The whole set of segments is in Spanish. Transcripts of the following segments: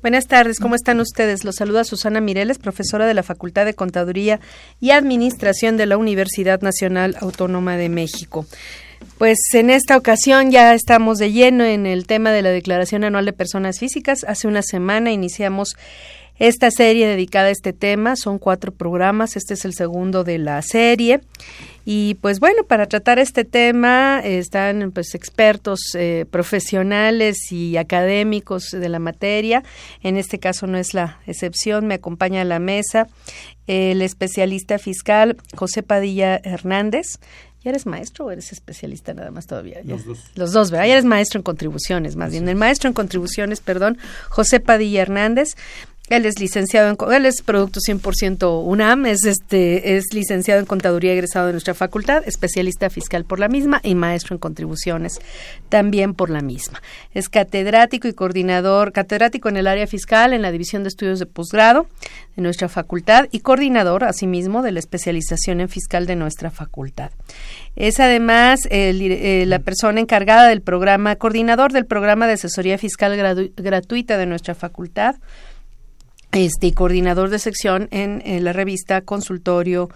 Buenas tardes, ¿cómo están ustedes? Los saluda Susana Mireles, profesora de la Facultad de Contaduría y Administración de la Universidad Nacional Autónoma de México. Pues en esta ocasión ya estamos de lleno en el tema de la Declaración Anual de Personas Físicas. Hace una semana iniciamos esta serie dedicada a este tema. Son cuatro programas, este es el segundo de la serie. Y pues bueno, para tratar este tema están pues expertos eh, profesionales y académicos de la materia. En este caso no es la excepción. Me acompaña a la mesa el especialista fiscal José Padilla Hernández. ¿Ya eres maestro o eres especialista nada más todavía? Los dos. Los dos, ¿verdad? Ya eres maestro en contribuciones, más bien. El maestro en contribuciones, perdón, José Padilla Hernández. Él es licenciado en él es producto 100% UNAM, es este es licenciado en contaduría egresado de nuestra facultad, especialista fiscal por la misma y maestro en contribuciones también por la misma. Es catedrático y coordinador, catedrático en el área fiscal en la División de Estudios de Posgrado de nuestra facultad y coordinador asimismo de la especialización en fiscal de nuestra facultad. Es además el, eh, la persona encargada del programa coordinador del programa de asesoría fiscal gratuita de nuestra facultad este coordinador de sección en, en, la revista Consultorio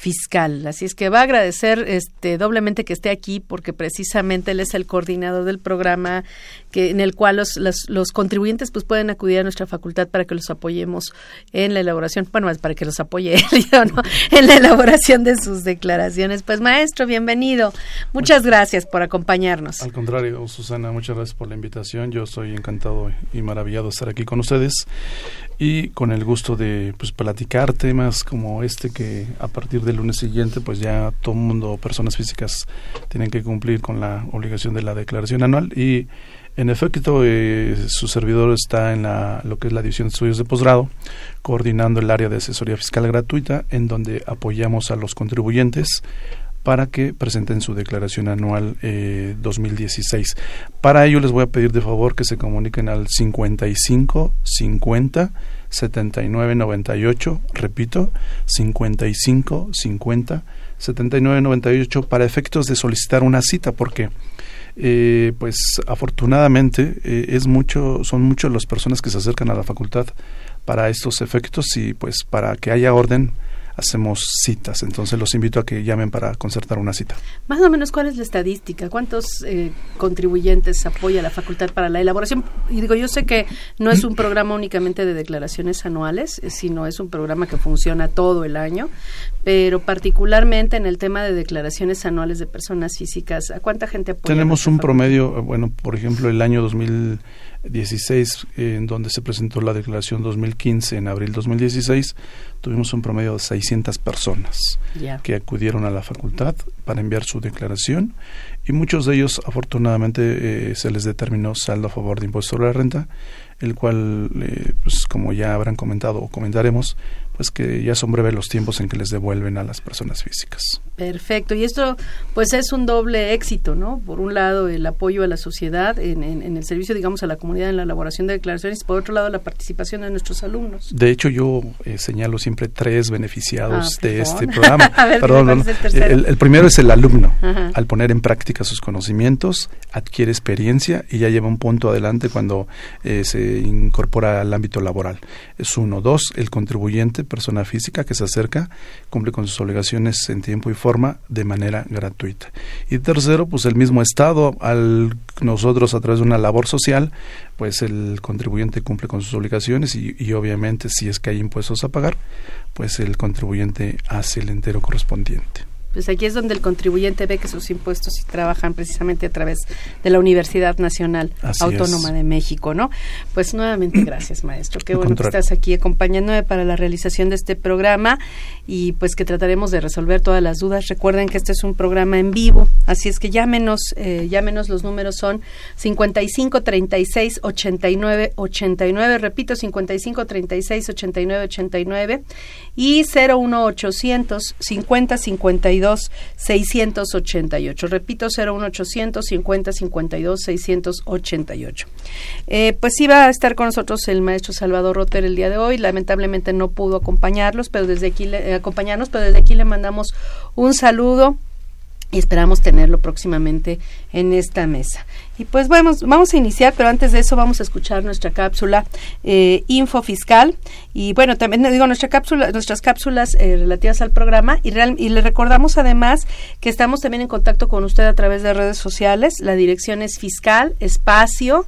Fiscal. Así es que va a agradecer este doblemente que esté aquí porque precisamente él es el coordinador del programa que en el cual los, los, los contribuyentes pues pueden acudir a nuestra facultad para que los apoyemos en la elaboración, bueno, para que los apoye él, ¿no? en la elaboración de sus declaraciones. Pues maestro, bienvenido. Muchas gracias por acompañarnos. Al contrario, Susana, muchas gracias por la invitación. Yo estoy encantado y maravillado de estar aquí con ustedes y con el gusto de pues platicar temas como este que a partir del lunes siguiente pues ya todo el mundo, personas físicas, tienen que cumplir con la obligación de la declaración anual y en efecto eh, su servidor está en la, lo que es la división de estudios de posgrado coordinando el área de asesoría fiscal gratuita en donde apoyamos a los contribuyentes para que presenten su declaración anual eh, 2016. Para ello les voy a pedir de favor que se comuniquen al 55 50 79 98, repito, 55 50 79 98 para efectos de solicitar una cita porque eh, pues afortunadamente eh, es mucho son muchas las personas que se acercan a la facultad para estos efectos y pues para que haya orden hacemos citas. Entonces los invito a que llamen para concertar una cita. Más o menos, ¿cuál es la estadística? ¿Cuántos eh, contribuyentes apoya la facultad para la elaboración? Y digo, yo sé que no es un programa únicamente de declaraciones anuales, eh, sino es un programa que funciona todo el año, pero particularmente en el tema de declaraciones anuales de personas físicas, ¿a cuánta gente apoya? Tenemos un promedio, eh, bueno, por ejemplo, el año 2016, en donde se presentó la declaración 2015 en abril 2016, tuvimos un promedio de 600 personas yeah. que acudieron a la facultad para enviar su declaración y muchos de ellos afortunadamente eh, se les determinó saldo a favor de impuesto sobre la renta, el cual, eh, pues como ya habrán comentado o comentaremos, pues que ya son breves los tiempos en que les devuelven a las personas físicas. Perfecto, y esto pues es un doble éxito, ¿no? Por un lado el apoyo a la sociedad en, en, en, el servicio, digamos, a la comunidad en la elaboración de declaraciones, y por otro lado la participación de nuestros alumnos. De hecho yo eh, señalo siempre tres beneficiados ah, de este programa. ver, perdón, el, el, el, primero es el alumno. Ajá. Al poner en práctica sus conocimientos, adquiere experiencia y ya lleva un punto adelante cuando eh, se incorpora al ámbito laboral. Es uno. Dos, el contribuyente persona física que se acerca, cumple con sus obligaciones en tiempo y forma de manera gratuita. Y tercero, pues el mismo Estado, al nosotros a través de una labor social, pues el contribuyente cumple con sus obligaciones y, y obviamente si es que hay impuestos a pagar, pues el contribuyente hace el entero correspondiente. Pues aquí es donde el contribuyente ve que sus impuestos trabajan precisamente a través de la Universidad Nacional Autónoma de México, ¿no? Pues nuevamente gracias, maestro. Qué bueno que estás aquí acompañándome para la realización de este programa y pues que trataremos de resolver todas las dudas. Recuerden que este es un programa en vivo, así es que llámenos, eh, llámenos los números son 55 36 89 89, repito 55 36 89 89 y 01800 50 52 688. Repito, 01800 50 52 688. Eh, pues iba a estar con nosotros el maestro Salvador Rotter el día de hoy. Lamentablemente no pudo acompañarlos, pero desde aquí le, eh, acompañarnos, pero desde aquí le mandamos un saludo y esperamos tenerlo próximamente en esta mesa. Y pues vamos, vamos a iniciar, pero antes de eso vamos a escuchar nuestra cápsula eh, Info Fiscal y bueno, también digo nuestra cápsula, nuestras cápsulas eh, relativas al programa y, y le recordamos además que estamos también en contacto con usted a través de redes sociales. La dirección es fiscal, espacio,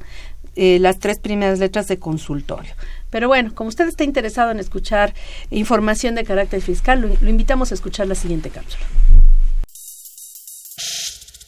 eh, las tres primeras letras de consultorio. Pero bueno, como usted está interesado en escuchar información de carácter fiscal, lo invitamos a escuchar la siguiente cápsula.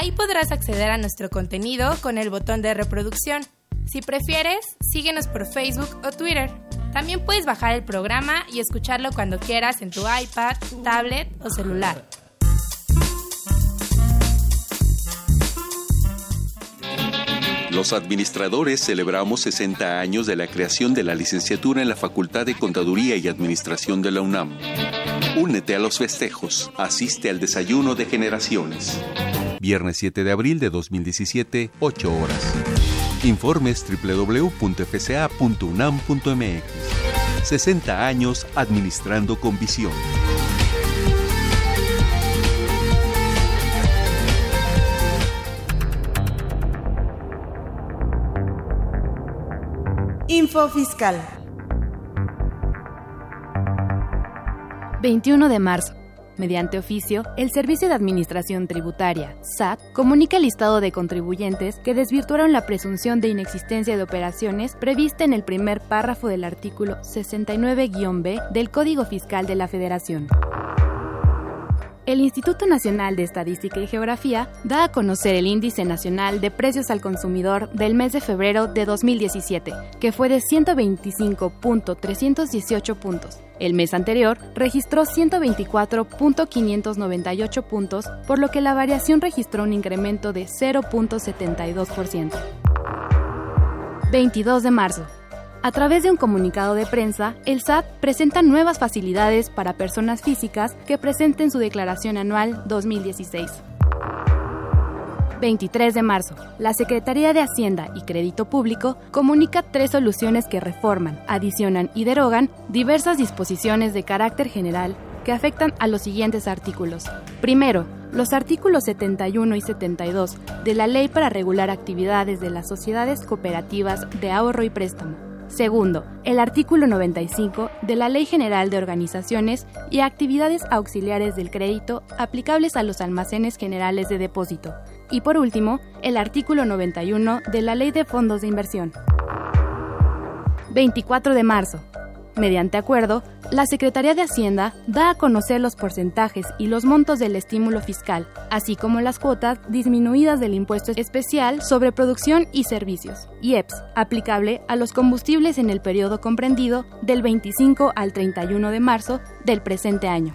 Ahí podrás acceder a nuestro contenido con el botón de reproducción. Si prefieres, síguenos por Facebook o Twitter. También puedes bajar el programa y escucharlo cuando quieras en tu iPad, tablet o celular. Los administradores celebramos 60 años de la creación de la licenciatura en la Facultad de Contaduría y Administración de la UNAM. Únete a los festejos, asiste al desayuno de generaciones. Viernes 7 de abril de 2017, 8 horas. Informes www.fca.unam.mx. 60 años administrando con visión. Info Fiscal. 21 de marzo. Mediante oficio, el Servicio de Administración Tributaria, SAT, comunica el listado de contribuyentes que desvirtuaron la presunción de inexistencia de operaciones prevista en el primer párrafo del artículo 69-B del Código Fiscal de la Federación. El Instituto Nacional de Estadística y Geografía da a conocer el Índice Nacional de Precios al Consumidor del mes de febrero de 2017, que fue de 125.318 puntos. El mes anterior registró 124.598 puntos, por lo que la variación registró un incremento de 0.72%. 22 de marzo. A través de un comunicado de prensa, el SAT presenta nuevas facilidades para personas físicas que presenten su declaración anual 2016. 23 de marzo, la Secretaría de Hacienda y Crédito Público comunica tres soluciones que reforman, adicionan y derogan diversas disposiciones de carácter general que afectan a los siguientes artículos. Primero, los artículos 71 y 72 de la Ley para regular actividades de las sociedades cooperativas de ahorro y préstamo Segundo, el artículo 95 de la Ley General de Organizaciones y Actividades Auxiliares del Crédito aplicables a los almacenes generales de depósito. Y por último, el artículo 91 de la Ley de Fondos de Inversión. 24 de marzo. Mediante acuerdo, la Secretaría de Hacienda da a conocer los porcentajes y los montos del estímulo fiscal, así como las cuotas disminuidas del impuesto especial sobre producción y servicios, IEPS, aplicable a los combustibles en el periodo comprendido del 25 al 31 de marzo del presente año.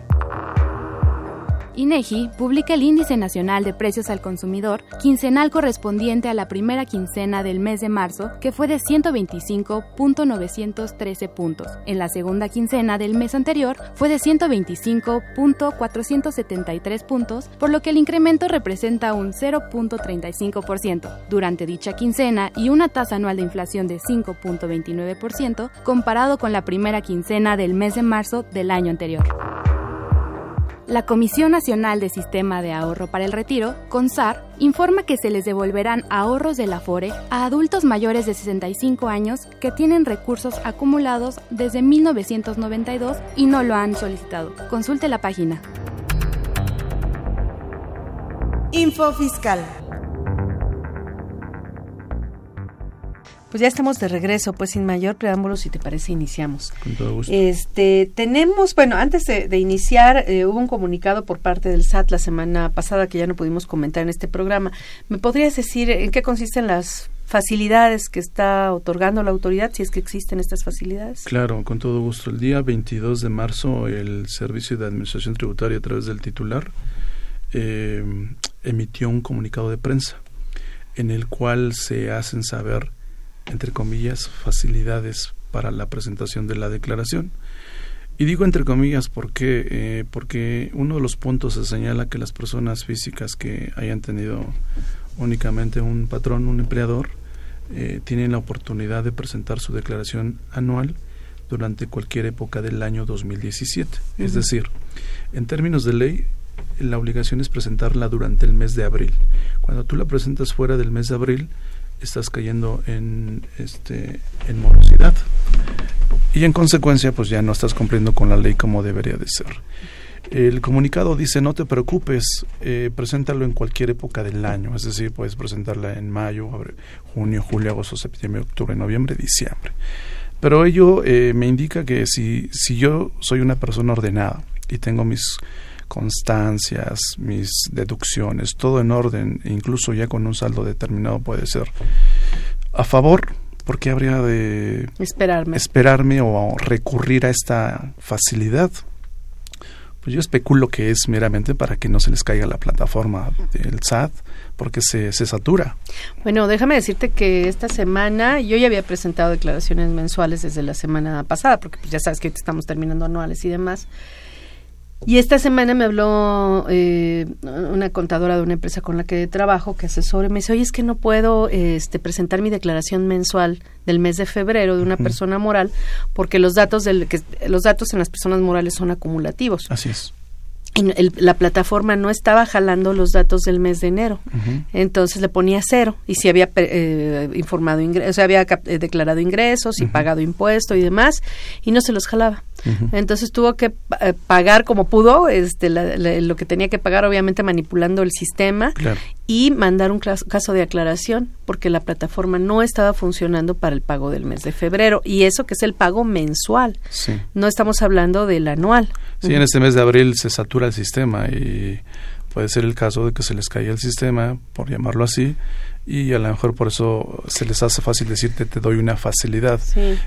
INEGI publica el Índice Nacional de Precios al Consumidor quincenal correspondiente a la primera quincena del mes de marzo, que fue de 125.913 puntos. En la segunda quincena del mes anterior fue de 125.473 puntos, por lo que el incremento representa un 0.35% durante dicha quincena y una tasa anual de inflación de 5.29% comparado con la primera quincena del mes de marzo del año anterior. La Comisión Nacional de Sistema de Ahorro para el Retiro, CONSAR, informa que se les devolverán ahorros del Afore a adultos mayores de 65 años que tienen recursos acumulados desde 1992 y no lo han solicitado. Consulte la página. Info Fiscal. Pues ya estamos de regreso, pues sin mayor preámbulo, si te parece, iniciamos. Con todo gusto. Este, tenemos, bueno, antes de, de iniciar, eh, hubo un comunicado por parte del SAT la semana pasada que ya no pudimos comentar en este programa. ¿Me podrías decir en qué consisten las facilidades que está otorgando la autoridad, si es que existen estas facilidades? Claro, con todo gusto. El día 22 de marzo, el Servicio de Administración Tributaria, a través del titular, eh, emitió un comunicado de prensa en el cual se hacen saber entre comillas, facilidades para la presentación de la declaración. Y digo entre comillas porque, eh, porque uno de los puntos se señala que las personas físicas que hayan tenido únicamente un patrón, un empleador, eh, tienen la oportunidad de presentar su declaración anual durante cualquier época del año 2017. Es decir, en términos de ley, la obligación es presentarla durante el mes de abril. Cuando tú la presentas fuera del mes de abril, estás cayendo en este en morosidad. Y en consecuencia pues ya no estás cumpliendo con la ley como debería de ser. El comunicado dice no te preocupes eh, preséntalo en cualquier época del año. Es decir puedes presentarla en mayo junio julio agosto septiembre octubre noviembre diciembre pero ello eh, me indica que si si yo soy una persona ordenada y tengo mis constancias, mis deducciones, todo en orden, incluso ya con un saldo determinado puede ser a favor, porque habría de esperarme, esperarme o recurrir a esta facilidad? Pues yo especulo que es meramente para que no se les caiga la plataforma del SAT, porque se, se satura. Bueno, déjame decirte que esta semana yo ya había presentado declaraciones mensuales desde la semana pasada, porque pues ya sabes que estamos terminando anuales y demás. Y esta semana me habló eh, una contadora de una empresa con la que trabajo, que asesora, y me dice, oye, es que no puedo este, presentar mi declaración mensual del mes de febrero de una persona moral porque los datos, del, que, los datos en las personas morales son acumulativos. Así es la plataforma no estaba jalando los datos del mes de enero. Entonces le ponía cero y si había eh, informado ingresos, o sea, había eh, declarado ingresos y pagado impuesto y demás y no se los jalaba. Entonces tuvo que eh, pagar como pudo este, lo que tenía que pagar, obviamente manipulando el sistema y mandar un caso de aclaración porque la plataforma no estaba funcionando para el pago del mes de febrero y eso que es el pago mensual. No estamos hablando del anual. Sí, en este mes de abril se satura el sistema y puede ser el caso de que se les caiga el sistema, por llamarlo así, y a lo mejor por eso se les hace fácil decirte te doy una facilidad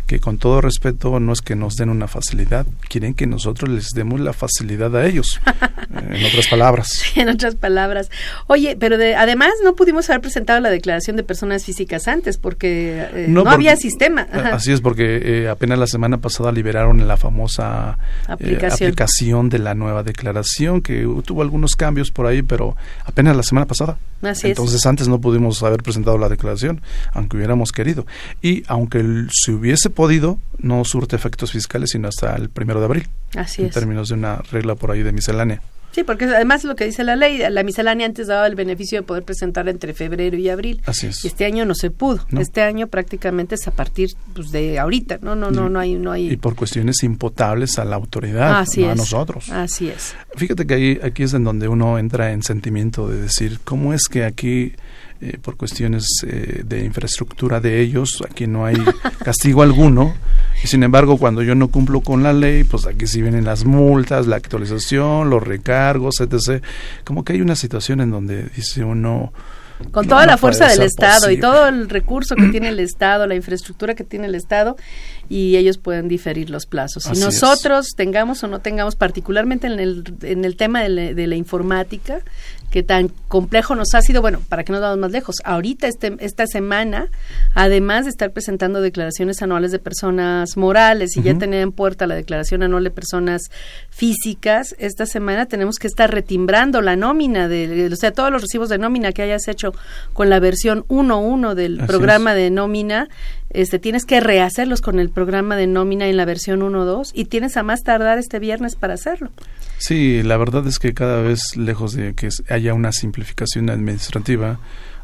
que con todo respeto no es que nos den una facilidad quieren que nosotros les demos la facilidad a ellos. En otras palabras. En otras palabras. Oye pero de, además no pudimos haber presentado la declaración de personas físicas antes porque eh, no, había sistema. así es porque eh, apenas la semana pasada liberaron la famosa eh, aplicación. de la nueva declaración que tuvo algunos cambios por ahí pero apenas la semana pasada. Entonces antes no pudimos haber presentado la declaración, aunque hubiéramos querido. Y aunque se hubiese podido, no surte efectos fiscales sino hasta el primero de abril. Así en términos de una regla por ahí de miscelánea. Sí, porque además lo que dice la ley, la miscelánea antes daba el beneficio de poder presentar entre febrero y abril. Así es. Y este año no se pudo. Este año prácticamente es a partir pues, de ahorita. No, no, no, no hay, no hay. Y por cuestiones imputables a la autoridad, no a nosotros. Así es. Fíjate que ahí, aquí es en donde uno entra en sentimiento de decir cómo es que aquí eh, por cuestiones eh, de infraestructura de ellos, aquí no hay castigo alguno. Y sin embargo, cuando yo no cumplo con la ley, pues aquí sí vienen las multas, la actualización, los recargos, etc. Como que hay una situación en donde dice uno, con toda la fuerza del Estado y todo el recurso que tiene el Estado, la infraestructura que tiene el Estado, y ellos pueden diferir los plazos. Si nosotros tengamos o no tengamos, particularmente en el, en el tema de la informática, que tan complejo nos ha sido, bueno, para que nos vamos más lejos, ahorita este, esta semana, además de estar presentando declaraciones anuales de personas morales y ya tener en puerta la declaración anual de personas físicas, esta semana tenemos que estar retimbrando la nómina, de, o sea, todos los recibos de nómina que hayas hecho con la versión 1.1 del programa de nómina, este, tienes que rehacerlos con el programa de nómina en la versión 1.2 y tienes a más tardar este viernes para hacerlo. Sí, la verdad es que cada vez lejos de que haya una simplificación administrativa,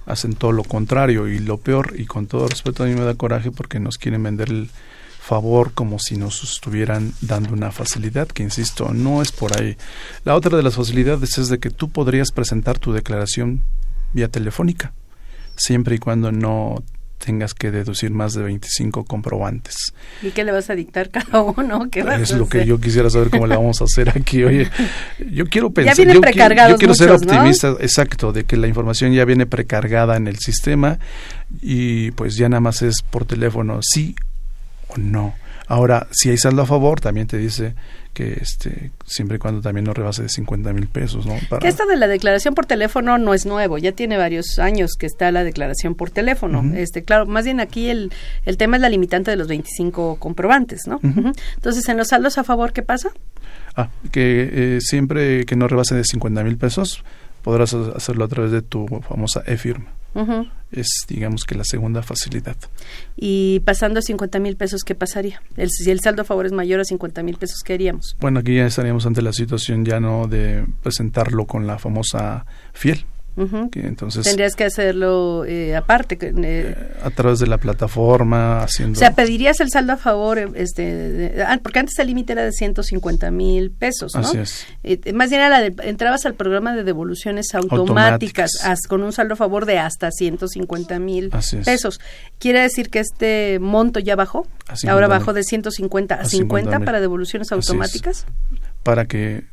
hacen todo lo contrario y lo peor, y con todo respeto a mí me da coraje porque nos quieren vender el favor como si nos estuvieran dando una facilidad, que insisto, no es por ahí. La otra de las facilidades es de que tú podrías presentar tu declaración vía telefónica, siempre y cuando no tengas que deducir más de 25 comprobantes. ¿Y qué le vas a dictar cada uno? ¿Qué es lo que yo quisiera saber cómo le vamos a hacer aquí. Oye, yo quiero pensar, ya yo, quiero, yo quiero ser optimista, exacto, de que la información ya viene precargada en el sistema y pues ya nada más es por teléfono sí o no. Ahora, si hay saldo a favor, también te dice que este siempre y cuando también no rebase de 50 mil pesos. ¿no? Que esto de la declaración por teléfono no es nuevo, ya tiene varios años que está la declaración por teléfono. este Claro, más bien aquí el, el tema es la limitante de los 25 comprobantes, ¿no? Entonces, en los saldos a favor, ¿qué pasa? Ah, que eh, siempre que no rebase de 50 mil pesos, podrás hacerlo a través de tu famosa e-firma. Es, digamos que la segunda facilidad. Y pasando a 50 mil pesos, ¿qué pasaría? El, si el saldo a favor es mayor a 50 mil pesos, ¿qué haríamos? Bueno, aquí ya estaríamos ante la situación ya no de presentarlo con la famosa fiel, entonces tendrías que hacerlo eh, aparte eh, a través de la plataforma haciendo o sea pedirías el saldo a favor eh, este ah, porque antes el límite era de 150 mil pesos ¿no? Así es. más bien era entrabas al programa de devoluciones automáticas, con un saldo a favor de hasta 150 mil pesos. Quiere decir que este monto ya bajó ahora bajó de 150 a, 50, para devoluciones automáticas. Para que eh,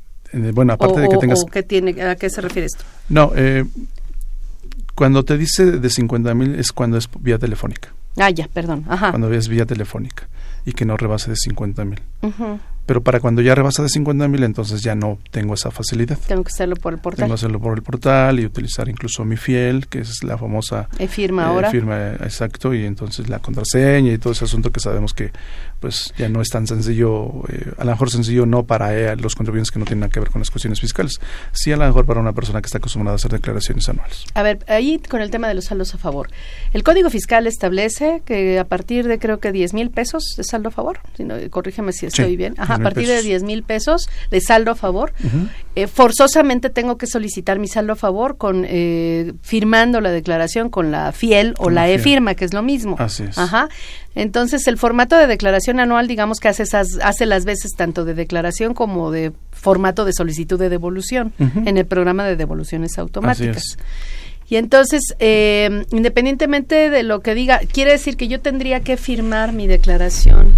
bueno, aparte de que tengas... tiene, ¿A qué se refiere esto? No, eh, cuando te dice de 50 mil es cuando es vía telefónica. Ah, ya, perdón. Ajá. Cuando es vía telefónica y que no rebase de 50 mil. Pero para cuando ya rebasa de 50 mil, entonces ya no tengo esa facilidad. Tengo que hacerlo por el portal. Tengo que hacerlo por el portal y utilizar incluso mi fiel, que es la famosa... E-firma ahora. firma, exacto, y entonces la contraseña y todo ese asunto que sabemos que pues ya no es tan sencillo, eh, a lo mejor sencillo no para eh, los contribuyentes que no tienen nada que ver con las cuestiones fiscales, sí a lo mejor para una persona que está acostumbrada a hacer declaraciones anuales. A ver, ahí con el tema de los saldos a favor. El Código Fiscal establece que a partir de creo que 10 mil pesos de saldo a favor, si corrígeme si estoy bien, Ajá, a partir de 10 mil pesos de saldo a favor, eh, forzosamente tengo que solicitar mi saldo a favor con firmando la declaración con la fiel o la e-firma, que es lo mismo. Así es. Ajá. Entonces, el formato de declaración anual, digamos que hace, esas, hace las veces tanto de declaración como de formato de solicitud de devolución en el programa de devoluciones automáticas. Y entonces, eh, independientemente de lo que diga, quiere decir que yo tendría que firmar mi declaración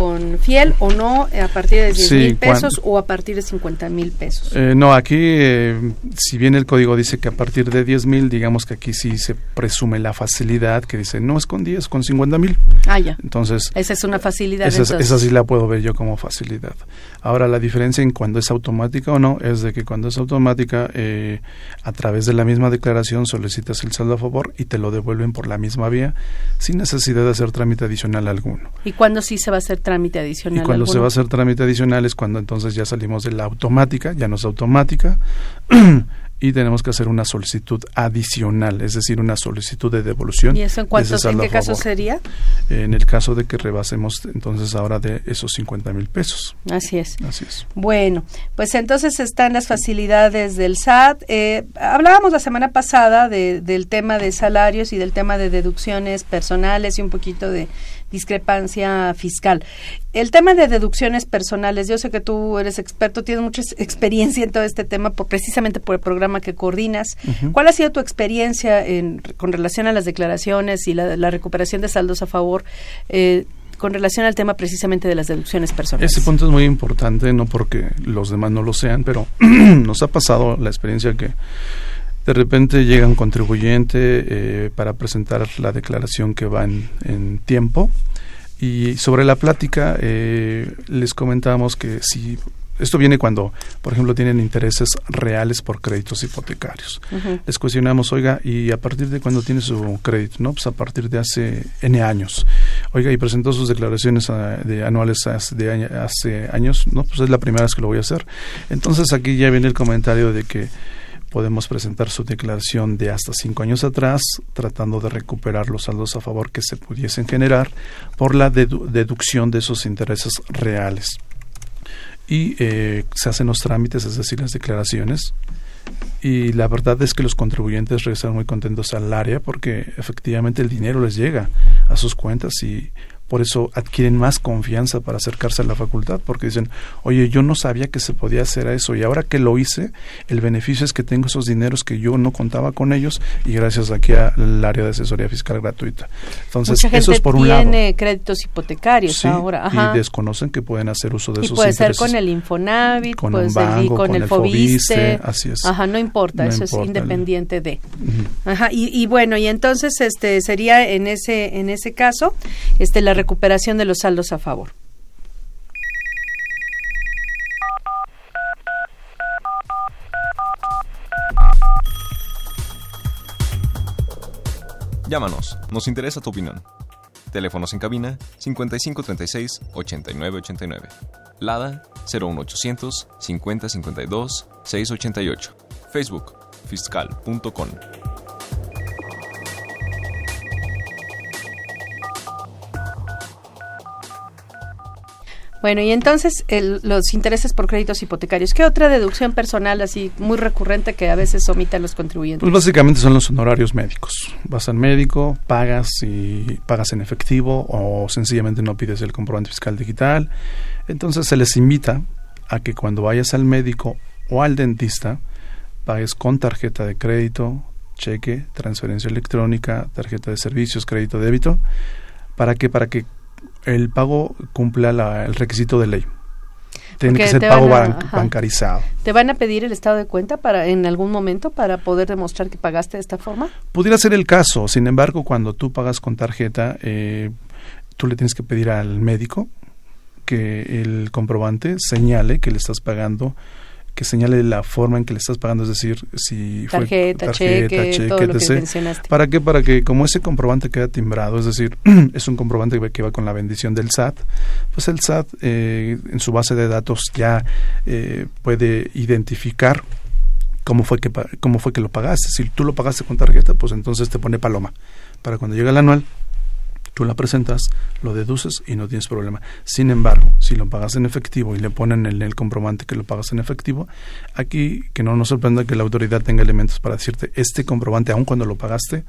con fiel o no a partir de 10 mil pesos o a partir de 50 mil pesos? Eh, no, aquí, eh, si bien el código dice que a partir de 10 mil, digamos que aquí sí se presume la facilidad que dice no es con 10, con 50 mil. Ah, ya. Entonces. Esa es una facilidad. Esa, esa, sí la puedo ver yo como facilidad. Ahora, la diferencia en cuando es automática o no es de que cuando es automática, eh, a través de la misma declaración solicitas el saldo a favor y te lo devuelven por la misma vía sin necesidad de hacer trámite adicional alguno. ¿Y cuándo sí se va a hacer trámite adicional. Y cuando se va a hacer trámite adicional es cuando entonces ya salimos de la automática, ya no es automática, y tenemos que hacer una solicitud adicional, es decir, una solicitud de devolución. ¿Y eso en, cuántos, en qué caso sería? En el caso de que rebasemos entonces ahora de esos 50 mil pesos. Así es. Así es. Bueno, pues entonces están las facilidades del SAT. Eh, hablábamos la semana pasada de, del tema de salarios y del tema de deducciones personales y un poquito de discrepancia fiscal. El tema de deducciones personales, yo sé que tú eres experto, tienes mucha experiencia en todo este tema por, precisamente por el programa que coordinas. ¿Cuál ha sido tu experiencia en, con relación a las declaraciones y la, recuperación de saldos a favor? Eh, con relación al tema precisamente de las deducciones personales. Ese punto es muy importante, no porque los demás no lo sean, pero nos ha pasado la experiencia que de repente llega un contribuyente eh, para presentar la declaración que va en, tiempo y sobre la plática eh, les comentamos que si esto viene cuando, por ejemplo, tienen intereses reales por créditos hipotecarios. Les cuestionamos, oiga, ¿y a partir de cuándo tiene su crédito? No, pues a partir de hace N años. Oiga, ¿y presentó sus declaraciones ah, de anuales hace, de, hace años? No, pues es la primera vez que lo voy a hacer. Entonces aquí ya viene el comentario de que podemos presentar su declaración de hasta cinco años atrás, tratando de recuperar los saldos a favor que se pudiesen generar por la deducción de esos intereses reales. Y eh, se hacen los trámites, es decir, las declaraciones. Y la verdad es que los contribuyentes regresan muy contentos al área porque efectivamente el dinero les llega a sus cuentas y por eso adquieren más confianza para acercarse a la facultad, porque dicen, oye, yo no sabía que se podía hacer eso y ahora que lo hice, el beneficio es que tengo esos dineros que yo no contaba con ellos y gracias aquí al área de asesoría fiscal gratuita. Entonces, eso es por un lado. tiene créditos hipotecarios ahora. Y desconocen que pueden hacer uso de y esos puede ser con el Infonavit, con puede ser con, el, Fobiste. Así es. Ajá, no importa, eso es independiente de. Ajá, y, y bueno, y entonces este sería en ese en ese caso, este la recuperación de los saldos a favor. Llámanos, nos interesa tu opinión. Teléfonos en cabina 5536 8989. Lada 01800 5052 688. Facebook fiscal.com. Bueno, y entonces los intereses por créditos hipotecarios. ¿Qué otra deducción personal así muy recurrente que a veces omitan los contribuyentes? Pues básicamente son los honorarios médicos. Vas al médico, pagas y pagas en efectivo o sencillamente no pides el comprobante fiscal digital. Entonces se les invita a que cuando vayas al médico o al dentista pagues con tarjeta de crédito, cheque, transferencia electrónica, tarjeta de servicios, crédito, débito. ¿Para qué? Para que el pago cumpla el requisito de ley. Tiene que ser pago bancarizado. ¿Te van a pedir el estado de cuenta para en algún momento para poder demostrar que pagaste de esta forma? Pudiera ser el caso. Sin embargo, cuando tú pagas con tarjeta, eh, tú le tienes que pedir al médico que el comprobante señale que le estás pagando que señale la forma en que le estás pagando, es decir, si tarjeta, fue tarjeta, cheque, todo lo que mencionaste. ¿Para qué? Para que como ese comprobante queda timbrado, es decir, es un comprobante que va con la bendición del SAT, pues el SAT eh, en su base de datos ya eh, puede identificar cómo fue que cómo fue que lo pagaste. Si tú lo pagaste con tarjeta, pues entonces te pone paloma. Para cuando llegue el anual, tú la presentas, lo deduces y no tienes problema. Sin embargo, si lo pagas en efectivo y le ponen en el comprobante que lo pagas en efectivo, aquí que no nos sorprenda que la autoridad tenga elementos para decirte este comprobante, aun cuando lo pagaste,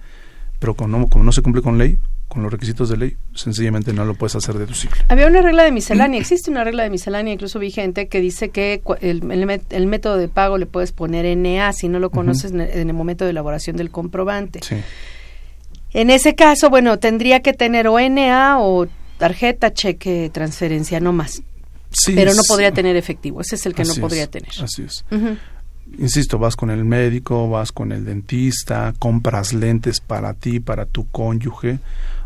pero como no, se cumple con ley, con los requisitos de ley, sencillamente no lo puedes hacer deducible. Había una regla de miscelánea, existe una regla de miscelánea incluso vigente que dice que el, el, método de pago le puedes poner NA si no lo conoces en el momento de elaboración del comprobante. Sí. En ese caso, bueno, tendría que tener o NA o tarjeta, cheque, transferencia, no más. Sí, pero no podría tener efectivo, ese es el que no podría tener. Así es. Insisto, vas con el médico, vas con el dentista, compras lentes para ti, para tu cónyuge,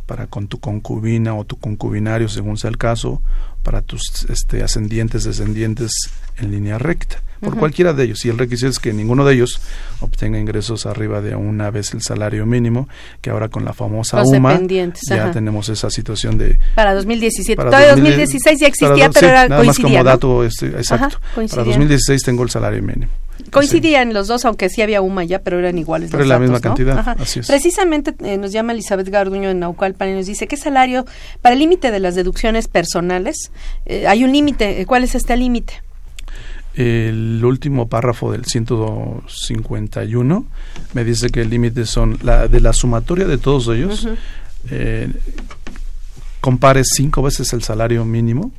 para con tu concubina o tu concubinario, según sea el caso, para tus este, ascendientes, descendientes en línea recta por cualquiera de ellos. Y el requisito es que ninguno de ellos obtenga ingresos arriba de una vez el salario mínimo, que ahora con la famosa UMA ya tenemos esa situación de... Para 2017. Todavía 2016 ya existía, pero era nada más como dato este, exacto. para 2016 tengo el salario mínimo. Coincidían los dos, aunque sí había UMA ya, pero eran iguales. Pero la misma cantidad, así es. Precisamente eh, nos llama Elizabeth Garduño en Naucalpan y nos dice, ¿qué salario para el límite de las deducciones personales? Eh, hay un límite, ¿cuál es este límite? El último párrafo del 151 me dice que el límite son la de la sumatoria de todos ellos eh, compare cinco veces el salario mínimo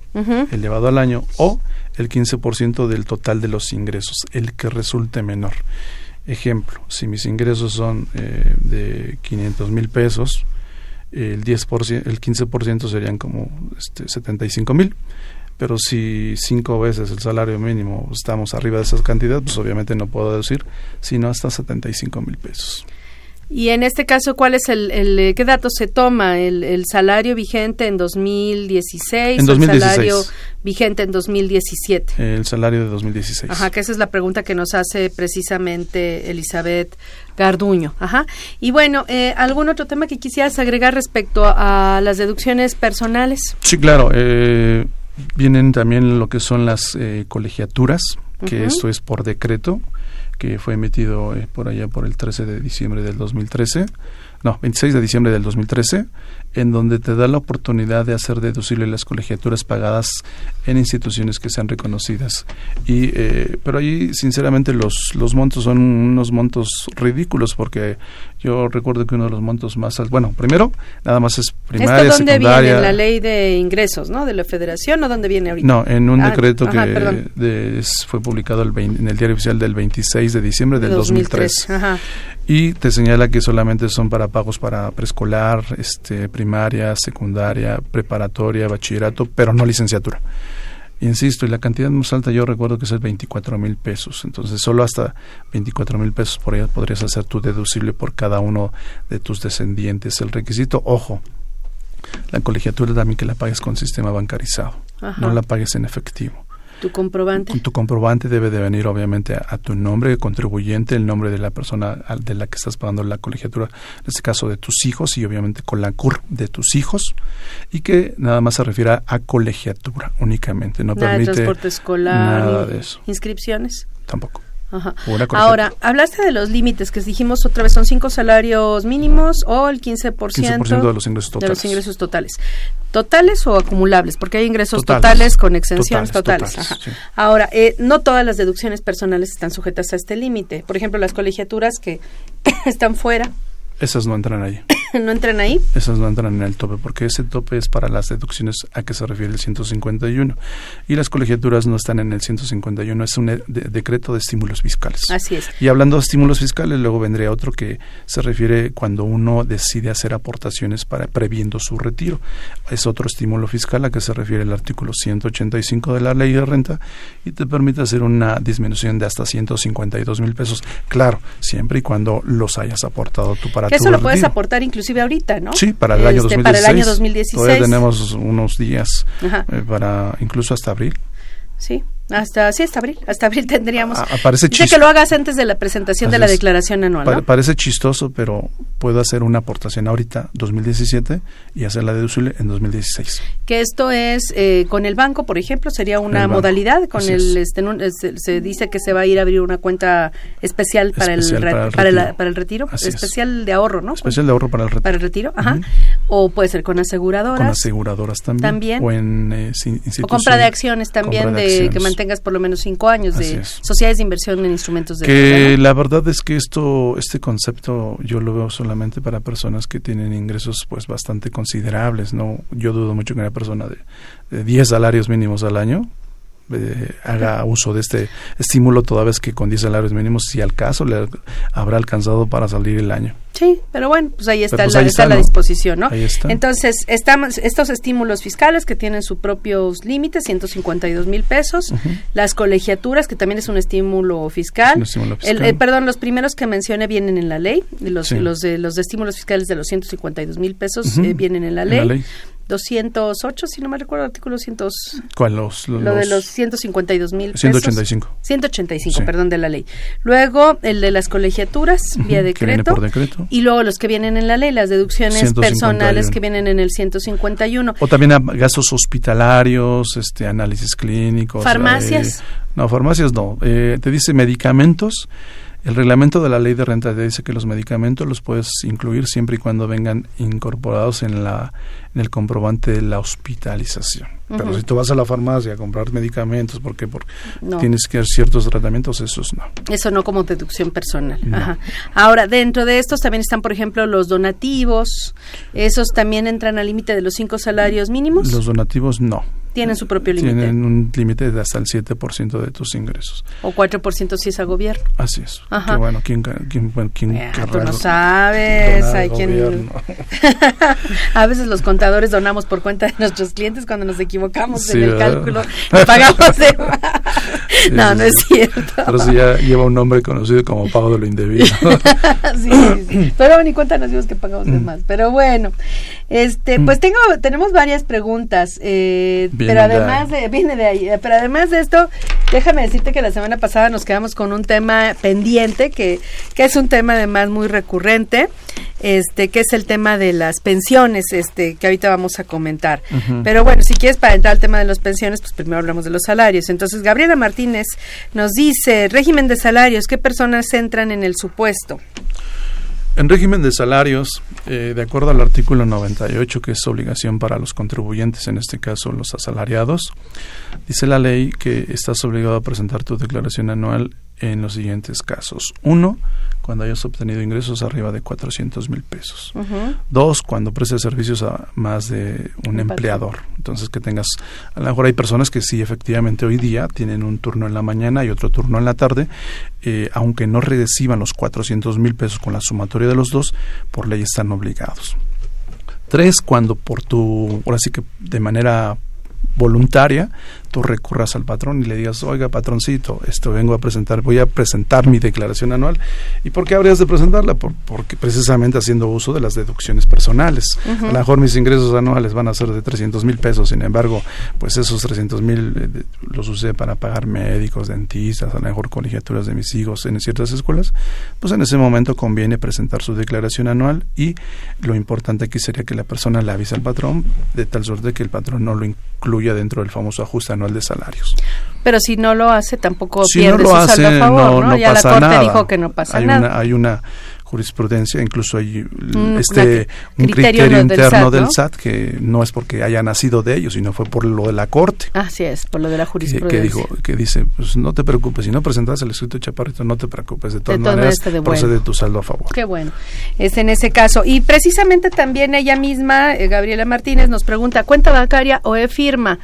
elevado al año o el 15% del total de los ingresos, el que resulte menor. Ejemplo, si mis ingresos son eh, de 500 mil pesos, el 10%, el 15% serían como este, 75 mil pero si cinco veces el salario mínimo estamos arriba de esa cantidad, pues obviamente no puedo decir, sino hasta 75 mil pesos. Y en este caso, ¿cuál es el, el qué dato se toma? ¿El, el salario vigente en 2016 en 2016. o el salario vigente en 2017? El salario de 2016. Ajá, que esa es la pregunta que nos hace precisamente Elizabeth Garduño. Ajá. Y bueno, eh, ¿algún otro tema que quisieras agregar respecto a, las deducciones personales? Sí, claro. Eh, vienen también lo que son las eh, colegiaturas, que esto es por decreto, que fue emitido eh, por allá por el 13 de diciembre del 2013, no, 26 de diciembre del 2013, en donde te da la oportunidad de hacer deducible las colegiaturas pagadas en instituciones que sean reconocidas. Y, eh, pero ahí, sinceramente, los, los montos son unos montos ridículos, porque yo recuerdo que uno de los montos más altos, bueno, primero, nada más es primaria, ¿Esto dónde secundaria. viene? ¿En la ley de ingresos, ¿no? ¿De la federación o dónde viene ahorita? No, en un Ah, decreto ajá, que de- fue publicado el vein- en el diario oficial del 26 de diciembre del 2003, 2003. ajá. Y te señala que solamente son para pagos para preescolar, este, primaria, secundaria, preparatoria, bachillerato, pero no licenciatura. Insisto, y la cantidad más alta yo recuerdo que es el 24 mil pesos. Entonces, solo hasta 24 mil pesos por ahí podrías hacer tu deducible por cada uno de tus descendientes. El requisito, ojo, la colegiatura también que la pagues con sistema bancarizado, Ajá. no la pagues en efectivo. ¿Tu comprobante? Tu comprobante debe de venir obviamente a, a tu nombre contribuyente, el nombre de la persona de la que estás pagando la colegiatura, en este caso de tus hijos y obviamente con la CUR de tus hijos y que nada más se refiere a colegiatura únicamente, no Nada de permite transporte escolar, nada ni de eso, inscripciones. tampoco. Ajá. Ahora, hablaste de los límites que dijimos otra vez, son cinco salarios mínimos o el 15%, 15% de los ingresos de los totales. ingresos totales. ¿Totales o acumulables? Porque hay ingresos totales, Totales. con exenciones totales. Totales, Ajá. sí. Ahora, eh, no todas las deducciones personales están sujetas a este límite. Por ejemplo, las colegiaturas que están fuera, Esas no entran ahí. no entran ahí. Esas no entran en el tope, porque ese tope es para las deducciones a que se refiere el 151. Y las colegiaturas no están en el 151, es un e- de- decreto de estímulos fiscales. Así es. Y hablando de estímulos fiscales, luego vendría otro que se refiere cuando uno decide hacer aportaciones para previendo su retiro. Es otro estímulo fiscal a que se refiere el artículo 185 de la ley de renta y te permite hacer una disminución de hasta 152 mil pesos. Claro, siempre y cuando los hayas aportado tú para Que tu eso lo puedes aportar inclusive ahorita, ¿no? Sí, para el año Este, 2016. Para el año 2016. Todavía tenemos unos días eh, para incluso hasta abril. Sí, hasta, sí, hasta abril. Hasta abril tendríamos. Ah, parece Dice que lo hagas antes de la presentación de la es. declaración anual, Pa- ¿no? parece chistoso, pero puedo hacer una aportación ahorita, 2017, y hacerla deducible en 2016. Que esto es eh, con el banco, por ejemplo, sería una modalidad. Con Así el, es. este, en un- es- se, dice que se va a ir a abrir una cuenta especial para, Especial el, para el para, la- retiro. para el retiro, es. especial de ahorro, ¿no? Especial de ahorro para el retiro. Para el retiro, ajá. O puede ser con aseguradoras. Con aseguradoras también. También. O en eh, O compra de acciones también, de, de que. Mantengas por lo menos cinco años de es. sociedades de inversión en instrumentos de Que la verdad es que esto, este concepto yo lo veo solamente para personas que tienen ingresos pues bastante considerables, ¿no? Yo dudo mucho que una persona de, de 10 salarios mínimos al año eh, haga uso de este estímulo toda vez que con 10 salarios mínimos, si al caso le habrá alcanzado para salir el año. Sí, pero bueno, pues ahí está, pues la, ahí está está, la disposición, ¿no? Ahí está. Entonces, estamos, estos estímulos fiscales que tienen sus propios límites, 152 mil pesos, las colegiaturas, que también es un estímulo fiscal. Un estímulo El- fiscal. eh, perdón, los primeros que mencioné vienen en la ley, los, Sí. los, de, los de estímulos fiscales de los 152 mil pesos Ujú. eh, vienen en la En ley. la ley. 208, si no me recuerdo, artículo 100, ¿Cuál? Los, los, lo de los 152 mil pesos. 185. 185, Sí. perdón, de la ley. Luego, el de las colegiaturas, vía decreto. por decreto. Y luego los que vienen en la ley, las deducciones 151. personales que vienen en el 151. O también a gastos hospitalarios, este análisis clínicos. Farmacias. eh, no, farmacias no. Eh, te dice medicamentos. El reglamento de la ley de renta te dice que los medicamentos los puedes incluir siempre y cuando vengan incorporados en la en el comprobante de la hospitalización. Pero si tú vas a la farmacia a comprar medicamentos porque, porque No. tienes que hacer ciertos tratamientos, esos no. Eso no como deducción personal. No. Ajá. Ahora, dentro de estos también están, por ejemplo, los donativos. Esos también entran al límite de los cinco salarios mínimos. Los donativos no. Tienen su propio límite. Tienen un límite de hasta el 7% de tus ingresos. O 4% si es a gobierno. Así es. Ajá. Que bueno, ¿quién, quién, quién Ah, tú no sabes, hay quien... a veces los contadores donamos por cuenta de nuestros clientes cuando nos equivocamos Sí, en el ¿verdad? cálculo y pagamos de más. Sí, no, sí, no es sí. cierto. Pero si ya lleva un nombre conocido como pago de lo indebido. sí, sí, sí. Pero ni cuenta nos dimos que pagamos Mm. de más. Pero bueno, este, pues tengo, tenemos varias pregunas, eh, pero de además de, viene de ahí, pero además de esto, Déjame decirte que la semana pasada nos quedamos con un tema pendiente, que, que es un tema además muy recurrente, este, que es el tema de las pensiones, este, que ahorita vamos a comentar. Pero bueno, si quieres para entrar al tema de las pensiones, pues primero hablamos de los salarios. Entonces, Gabriela Martínez nos dice, régimen de salarios, ¿qué personas entran en el supuesto? En régimen de salarios, eh, de acuerdo al artículo 98, que es obligación para los contribuyentes, en este caso los asalariados, dice la ley que estás obligado a presentar tu declaración anual en los siguientes casos. Uno, cuando hayas obtenido ingresos arriba de 400 mil pesos. Dos, cuando prestes servicios a más de un empleador. Entonces, que tengas, a lo mejor hay personas que sí, efectivamente, hoy día tienen un turno en la mañana y otro turno en la tarde, eh, aunque no reciban los 400 mil pesos con la sumatoria de los dos, por ley están obligados. Tres, cuando por tu, ahora sí que de manera voluntaria, tú recurras al patrón y le digas, oiga, patroncito, esto vengo a presentar, voy a presentar mi declaración anual. ¿Y por qué habrías de presentarla? porque precisamente haciendo uso de las deducciones personales. A lo mejor mis ingresos anuales van a ser de 300 mil pesos, sin embargo, pues esos 300 mil eh, los usé para pagar médicos, dentistas, a lo mejor colegiaturas de mis hijos en ciertas escuelas, pues en ese momento conviene presentar su declaración anual y lo importante aquí sería que la persona le avise al patrón de tal suerte que el patrón no lo incluya dentro del famoso ajuste anual de salarios. Pero si no lo hace, tampoco pierde su saldo a favor, ¿no? ya la Corte dijo que no pasa hay nada. Una, hay una jurisprudencia, incluso hay este un criterio, interno del SAT, que no es porque haya nacido de ellos, sino fue por lo de la corte. Así es, por lo de la jurisprudencia. Que, dijo, que dice, pues no te preocupes, si no presentas el escrito chaparrito, no te preocupes, de todas maneras procede tu saldo a favor. Qué bueno, es en ese caso. Y precisamente también ella misma, eh, Gabriela Martínez, nos pregunta, ¿cuenta bancaria o e-firma?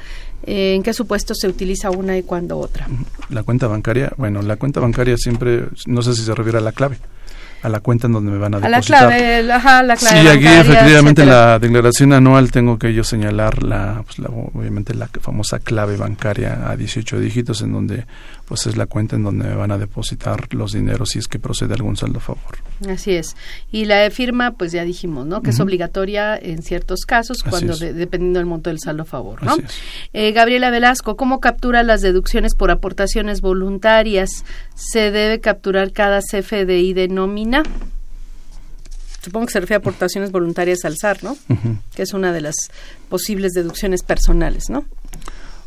Eh, ¿En qué supuesto se utiliza una y cuándo otra? La cuenta bancaria, bueno, la cuenta bancaria siempre, no sé si se refiere a la clave a la cuenta en donde me van a, depositar. La clave, ajá, la clave. Sí, aquí efectivamente en la declaración anual tengo que yo señalar la, pues la, obviamente la famosa clave bancaria a 18 dígitos en donde pues es la cuenta en donde me van a depositar los dineros si es que procede algún saldo a favor. Así es. Y la firma, pues ya dijimos, ¿no? Que es obligatoria en ciertos casos, cuando dependiendo del monto del saldo a favor, ¿no? Eh, Gabriela Velasco, ¿cómo captura las deducciones por aportaciones voluntarias? ¿Se debe capturar cada CFDI de nómina? supongo que se refiere a aportaciones voluntarias al SAR, ¿no? Que es una de las posibles deducciones personales, ¿no?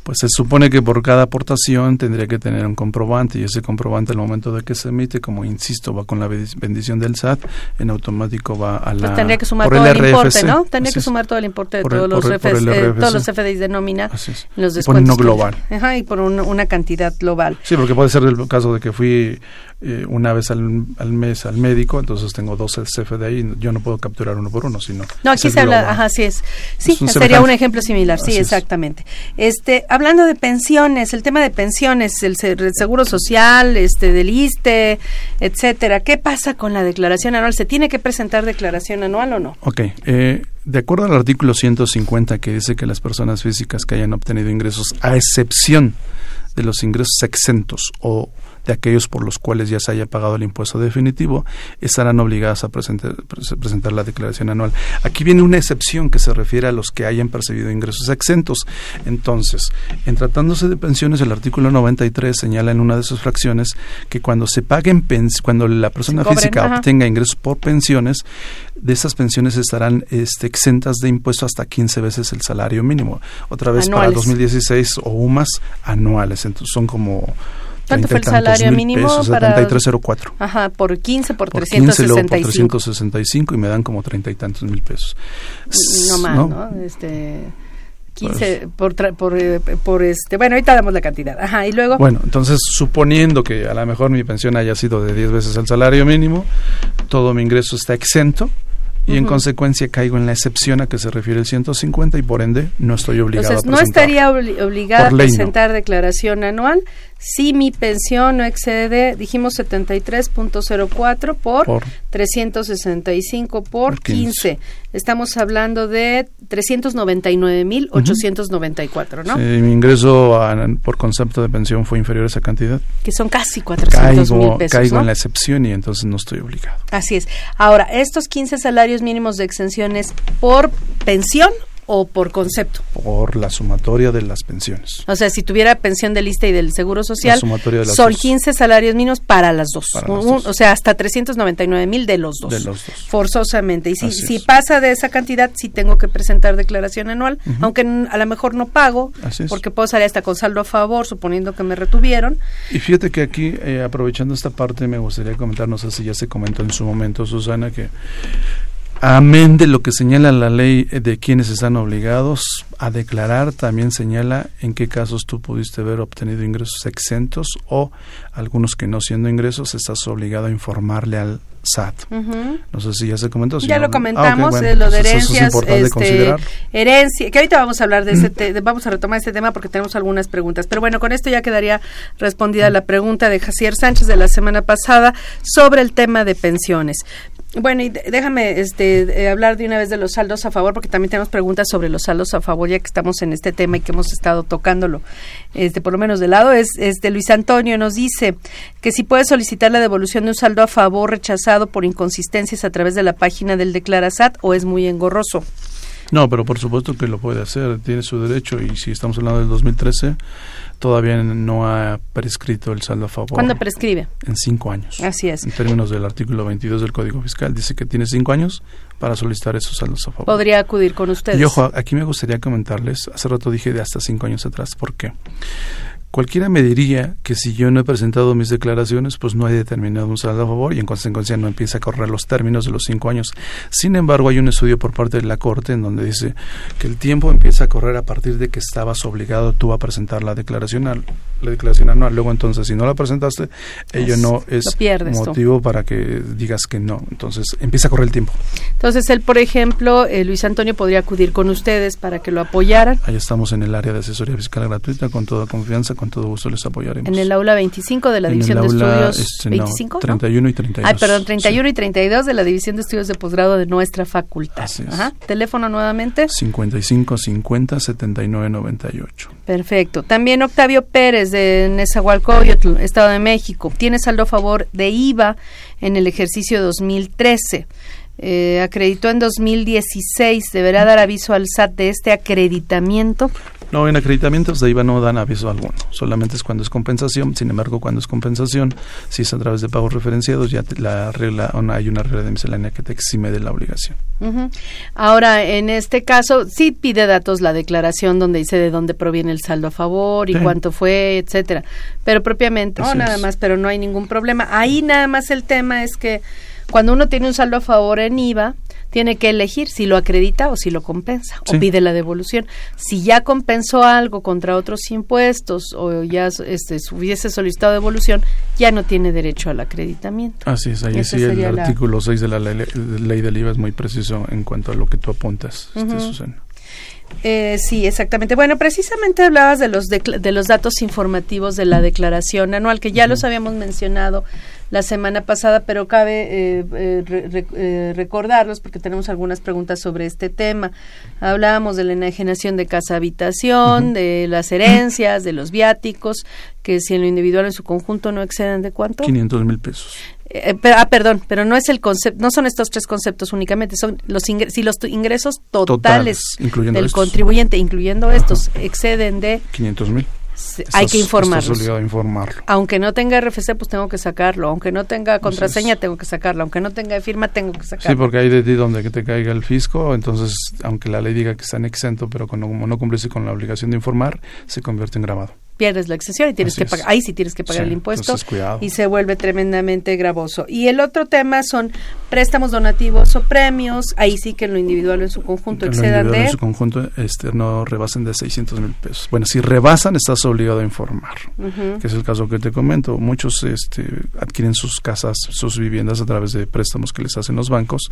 Pues se supone que por cada aportación tendría que tener un comprobante y ese comprobante al momento de que se emite, como insisto, va con la bendición del SAT, en automático va a la... Pues tendría que sumar todo el, importe, ¿no? Tendría que sumar todo el importe de todos, los eh, todos los FDIs de nómina, los descuentos. global. Ajá, y por una cantidad global. Sí, porque puede ser el caso de que fui eh, una vez al, al, mes al médico, entonces tengo dos CFDI, yo no puedo capturar uno por uno, sino... No, aquí se habla, ajá, sí es. Sí, sería un ejemplo similar, sí, exactamente. Este, hablando de pensiones, el tema de pensiones, el, seguro social, este, del ISTE, etcétera, ¿qué pasa con la declaración anual? ¿Se tiene que presentar declaración anual o no? Ok, eh, de acuerdo al artículo 150 que dice que las personas físicas que hayan obtenido ingresos, a excepción de los ingresos exentos o de aquellos por los cuales ya se haya pagado el impuesto definitivo, estarán obligadas a presentar, presentar la declaración anual. Aquí viene una excepción que se refiere a los que hayan percibido ingresos exentos. Entonces, en tratándose de pensiones, el artículo 93 señala en una de sus fracciones que cuando se paguen, cuando la persona física obtenga ingresos por pensiones, de esas pensiones estarán este, exentas de impuesto hasta 15 veces el salario mínimo. Otra vez para 2016 o más anuales. Entonces son como ¿Cuánto fue el salario mínimo? Pesos, para... 7304. Ajá, por 15, por, por 365. 15, por 365 y me dan como treinta y tantos mil pesos. No más, ¿no? Este... 15 pues por, por, eh, por, este bueno ahorita damos la cantidad ajá y luego bueno entonces suponiendo que a lo mejor mi pensión haya sido de 10 veces el salario mínimo todo mi ingreso está exento y en consecuencia caigo en la excepción a que se refiere el 150 y por ende no estoy obligado Entonces, a presentar. no estaría obligada a presentar declaración anual si mi pensión no excede, dijimos 73.04 por, por 365 por, 15. Estamos hablando de 399.894, ¿no? Si mi ingreso por concepto de pensión fue inferior a esa cantidad. Que son casi 400 mil pesos. Caigo en la excepción y entonces no estoy obligado. Así es. Ahora, estos 15 salarios mínimos de exenciones por pensión o por concepto? Por la sumatoria de las pensiones. O sea, si tuviera pensión de lista y del Seguro Social, de son dos. 15 salarios mínimos para las dos. Para las Un- dos. O sea, hasta 399 mil de los dos. De los dos. Forzosamente. Y si, Así si pasa de esa cantidad, sí tengo que presentar declaración anual, aunque a lo mejor no pago, Así porque puedo salir hasta con saldo a favor, suponiendo que me retuvieron. Y fíjate que aquí, eh, aprovechando esta parte, me gustaría comentar, no sé si ya se comentó en su momento, Susana, que amén de lo que señala la ley de quienes están obligados a declarar, también señala en qué casos tú pudiste haber obtenido ingresos exentos o algunos que no siendo ingresos estás obligado a informarle al SAT. No sé si ya se comentó. si Ya no- lo Ah, comentamos, bueno, eh, lo de es herencias, importante este, herencia, que ahorita vamos a hablar de ese, te- de- vamos a retomar este tema porque tenemos algunas preguntas. Pero bueno, con esto ya quedaría respondida la pregunta de Jacier Sánchez de la semana pasada sobre el tema de pensiones. Bueno, y déjame este, eh, hablar de una vez de los saldos a favor, porque también tenemos preguntas sobre los saldos a favor, ya que estamos en este tema y que hemos estado tocándolo, este, por lo menos de lado. Es, este, Luis Antonio nos dice que si puede solicitar la devolución de un saldo a favor rechazado por inconsistencias a través de la página del Declarasat o es muy engorroso. No, pero por supuesto que lo puede hacer, tiene su derecho y si estamos hablando del 2013, todavía no ha prescrito el saldo a favor. ¿Cuándo prescribe? En cinco años. Así es. En términos del artículo 22 del Código Fiscal, dice que tiene cinco años para solicitar esos saldos a favor. Podría acudir con ustedes. Y ojo, aquí me gustaría comentarles, hace rato dije de hasta cinco años atrás, ¿por qué? Cualquiera me diría que si yo no he presentado mis declaraciones, pues no he determinado un saldo a favor y en consecuencia no empieza a correr los términos de los cinco años. Sin embargo, hay un estudio por parte de la Corte en donde dice que el tiempo empieza a correr a partir de que estabas obligado tú a presentar la declaración, al- la declaración anual. Luego, entonces, si no la presentaste, ello Es- no es pierdes tú. motivo para que digas que no. Entonces, empieza a correr el tiempo. Entonces, él, por ejemplo, eh, Luis Antonio podría acudir con ustedes para que lo apoyaran. Ahí estamos en el área de asesoría fiscal gratuita, con toda confianza, con todo gusto les apoyaremos. En el aula 25 de la En División de Estudios este, no, 25, ¿no? 31 y 32. Ay, perdón, 31 y 32 de la División de Estudios de Posgrado de nuestra facultad. Así es. Ajá. Teléfono nuevamente. 55 50 79 98. Perfecto. También Octavio Pérez de Nezahualcóyotl, Estado de México, tiene saldo a favor de IVA en el ejercicio 2013. Eh, acreditó en 2016. ¿Deberá dar aviso al SAT de este acreditamiento? No, en acreditamientos de IVA no dan aviso alguno, solamente es cuando es compensación. Sin embargo, cuando es compensación, si es a través de pagos referenciados, ya la regla, hay una regla de miscelánea que te exime de la obligación. Ahora, en este caso, sí pide datos la declaración donde dice de dónde proviene el saldo a favor y Sí. cuánto fue, etcétera. Pero propiamente, no, nada es. más, pero no hay ningún problema. Ahí nada más el tema es que cuando uno tiene un saldo a favor en IVA, tiene que elegir si lo acredita o si lo compensa Sí. o pide la devolución. Si ya compensó algo contra otros impuestos o ya este, hubiese solicitado devolución, ya no tiene derecho al acreditamiento. Así es, ahí Esa sí el sería la- artículo 6 de la ley, ley del IVA es muy preciso en cuanto a lo que tú apuntas, este, Ujú. Susana. Eh, sí, exactamente. Bueno, precisamente hablabas de los de los datos informativos de la declaración anual, que ya los habíamos mencionado la semana pasada, pero cabe eh, eh, re- eh, recordarlos porque tenemos algunas preguntas sobre este tema. Hablábamos de la enajenación de casa habitación, de las herencias, de los viáticos, que si en lo individual en su conjunto no exceden de cuánto? 500 mil pesos. Eh, pero- ah, perdón, pero no es el concepto, no son estos tres conceptos únicamente, son los ingre- si los ingresos totales, del estos. contribuyente, incluyendo estos, exceden de, 500 mil. hay que informarlos. obligado a informarlo. Aunque no tenga RFC, pues tengo que sacarlo. Aunque no tenga contraseña, tengo que sacarlo. Aunque no tenga firma, tengo que sacarlo. Sí, porque hay de ti donde que te caiga el fisco, entonces, aunque la ley diga que están exento, pero como no cumplirse con la obligación de informar, se convierte en grabado. Pierdes la excepción y tienes Así que pagar. Ahí sí tienes que pagar Sí, el impuesto. entonces. Y se vuelve tremendamente gravoso. Y el otro tema son préstamos donativos o premios. Ahí sí que en lo individual o en su conjunto En excedan de. en su conjunto este, no rebasen de 600 mil pesos. Bueno, si rebasan, estás obligado a informar, que es el caso que te comento. Muchos este, adquieren sus casas, sus viviendas a través de préstamos que les hacen los bancos.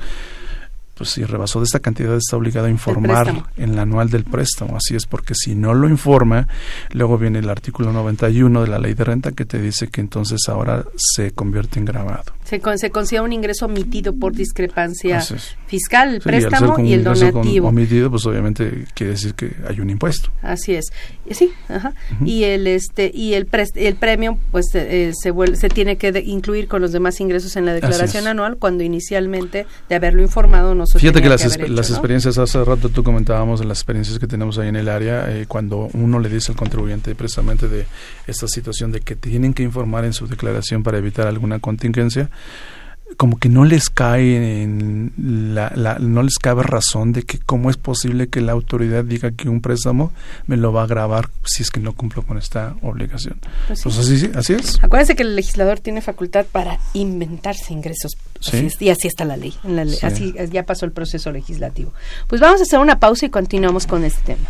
Pues si rebasó de esta cantidad está obligado a informar en la anual del préstamo. Así es, porque si no lo informa, luego viene el artículo 91 de la ley de renta que te dice que entonces ahora se convierte en grabado. Se, con- se considera un ingreso omitido por discrepancia fiscal, el Sí, préstamo y el ingreso con- donativo. omitido, pues obviamente quiere decir que hay un impuesto. Así es. Sí, ajá. Y el este y el pres- el premio pues eh, se vuel- se tiene que de- incluir con los demás ingresos en la declaración anual cuando inicialmente de haberlo informado no Fíjate que las, las experiencias, hace rato tú comentábamos las experiencias que tenemos ahí en el área, eh, cuando uno le dice al contribuyente precisamente de esta situación de que tienen que informar en su declaración para evitar alguna contingencia, como que no les cae en la, la- no les cabe razón de que cómo es posible que la autoridad diga que un préstamo me lo va a grabar si es que no cumplo con esta obligación. Pues sí. Pues así, así es. Acuérdense que el legislador tiene facultad para inventarse ingresos. Sí. Así es, y así está la ley. en la ley. Sí. Así ya pasó el proceso legislativo. Pues vamos a hacer una pausa y continuamos con este tema.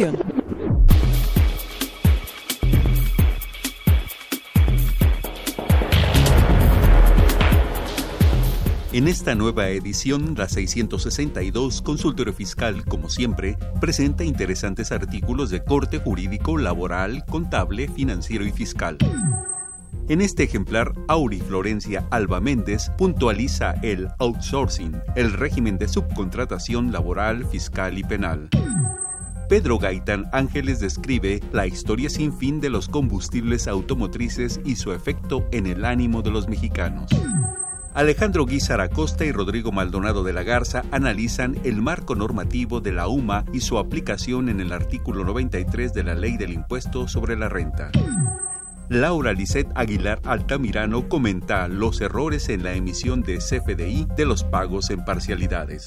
En esta nueva edición, la 662, Consultorio Fiscal, como siempre, presenta interesantes artículos de corte jurídico, laboral, contable, financiero y fiscal. En este ejemplar, Auri Florencia Alba Méndez puntualiza el outsourcing, el régimen de subcontratación laboral, fiscal y penal. Pedro Gaitán Ángeles describe la historia sin fin de los combustibles automotrices y su efecto en el ánimo de los mexicanos. Alejandro Guizar Acosta y Rodrigo Maldonado de la Garza analizan el marco normativo de la UMA y su aplicación en el artículo 93 de la Ley del Impuesto sobre la Renta. Laura Lisset Aguilar Altamirano comenta los errores en la emisión de CFDI de los pagos en parcialidades.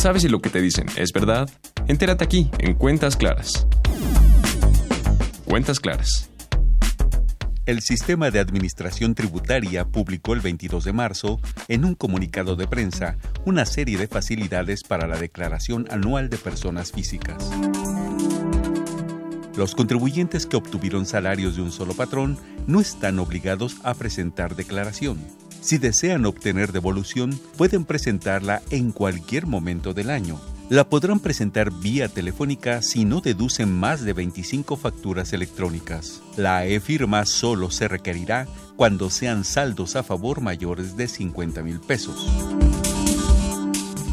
¿Sabes si lo que te dicen es verdad? Entérate aquí, en Cuentas Claras. Cuentas Claras. El Sistema de Administración Tributaria publicó el 22 de marzo, en un comunicado de prensa, una serie de facilidades para la declaración anual de personas físicas. Los contribuyentes que obtuvieron salarios de un solo patrón no están obligados a presentar declaración. Si desean obtener devolución, pueden presentarla en cualquier momento del año. La podrán presentar vía telefónica si no deducen más de 25 facturas electrónicas. La e-firma solo se requerirá cuando sean saldos a favor mayores de 50 mil pesos.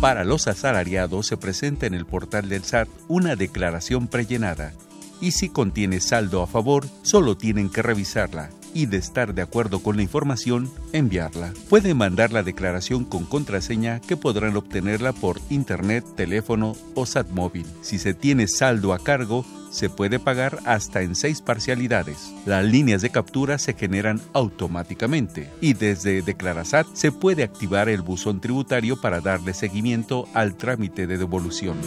Para los asalariados se presenta en el portal del SAT una declaración prellenada y si contiene saldo a favor, solo tienen que revisarla y de estar de acuerdo con la información, enviarla. Pueden mandar la declaración con contraseña que podrán obtenerla por internet, teléfono o SAT móvil. Si se tiene saldo a cargo, se puede pagar hasta en seis parcialidades. Las líneas de captura se generan automáticamente y desde Declarasat se puede activar el buzón tributario para darle seguimiento al trámite de devolución.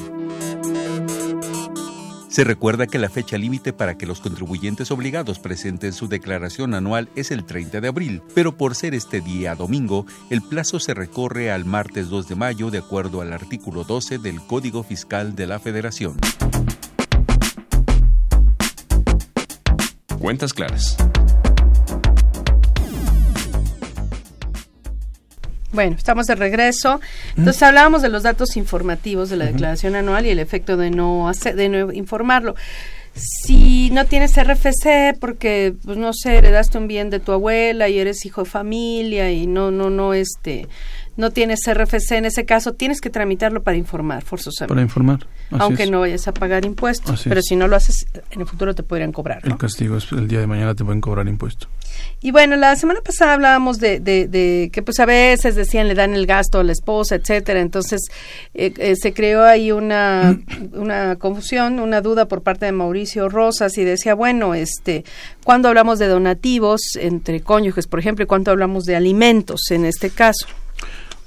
Se recuerda que la fecha límite para que los contribuyentes obligados presenten su declaración anual es el 30 de abril, pero por ser este día domingo, el plazo se recorre al martes 2 de mayo de acuerdo al artículo 12 del Código Fiscal de la Federación. Cuentas Claras. Bueno, estamos de regreso. Entonces hablábamos de los datos informativos de la declaración anual y el efecto de no hacer, de no informarlo. Si no tienes RFC porque pues no sé, heredaste un bien de tu abuela y eres hijo de familia y no no no este no tienes RFC en ese caso, tienes que tramitarlo para informar forzosamente. Para informar. aunque no vayas a pagar impuestos. pero si no lo haces, en el futuro te podrían cobrar. El castigo es el día de mañana te pueden cobrar impuesto. Y bueno, la semana pasada hablábamos de, de, que pues a veces decían le dan el gasto a la esposa, etcétera. Entonces eh, eh, se creó ahí una, una confusión, una duda por parte de Mauricio Rosas y decía, bueno, este, ¿cuándo hablamos de donativos entre cónyuges, por ejemplo, y cuándo hablamos de alimentos en este caso?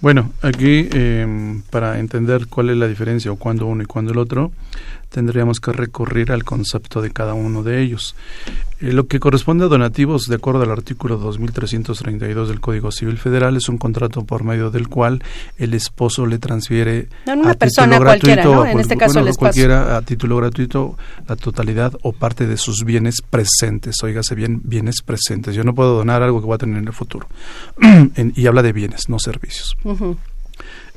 Bueno, aquí eh, para entender cuál es la diferencia o cuándo uno y cuándo el otro, tendríamos que recurrir al concepto de cada uno de ellos. Eh, lo que corresponde a donativos, de acuerdo al artículo 2332 del Código Civil Federal, es un contrato por medio del cual el esposo le transfiere a una persona cualquiera, en este caso el cualquiera a título gratuito la totalidad o parte de sus bienes presentes. Óigase bien, bienes presentes. Yo no puedo donar algo que voy a tener en el futuro. y habla de bienes, no servicios.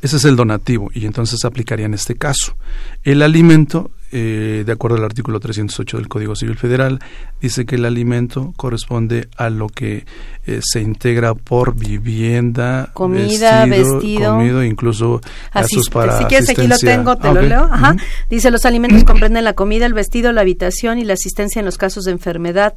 Ese es el donativo y entonces aplicaría en este caso. El alimento, eh, de acuerdo al artículo 308 del Código Civil Federal, dice que el alimento corresponde a lo que eh, se integra por vivienda, comida, vestido, comido, incluso gastos para Si quieres, aquí lo tengo, te lo leo. Ajá. Dice, los alimentos comprenden la comida, el vestido, la habitación y la asistencia en los casos de enfermedad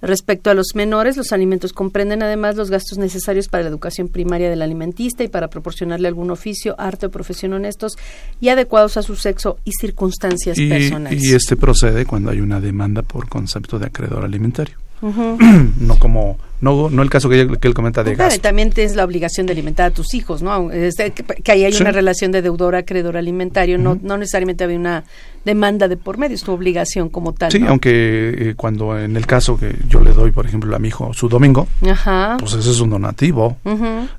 Respecto a los menores, los alimentos comprenden además los gastos necesarios para la educación primaria del alimentista y para proporcionarle algún oficio, arte o profesión honestos y adecuados a su sexo y circunstancias personales. Y este procede cuando hay una demanda por concepto de acreedor alimentario. no como no, no el caso que, él comenta de gas. También tienes la obligación de alimentar a tus hijos, ¿no? Este, que, ahí hay una relación de deudor-acreedor alimentario, no, no necesariamente había una demanda de por medio, es tu obligación como tal. Sí, aunque eh, cuando en el caso que yo le doy, por ejemplo, a mi hijo su domingo, pues ese es un donativo.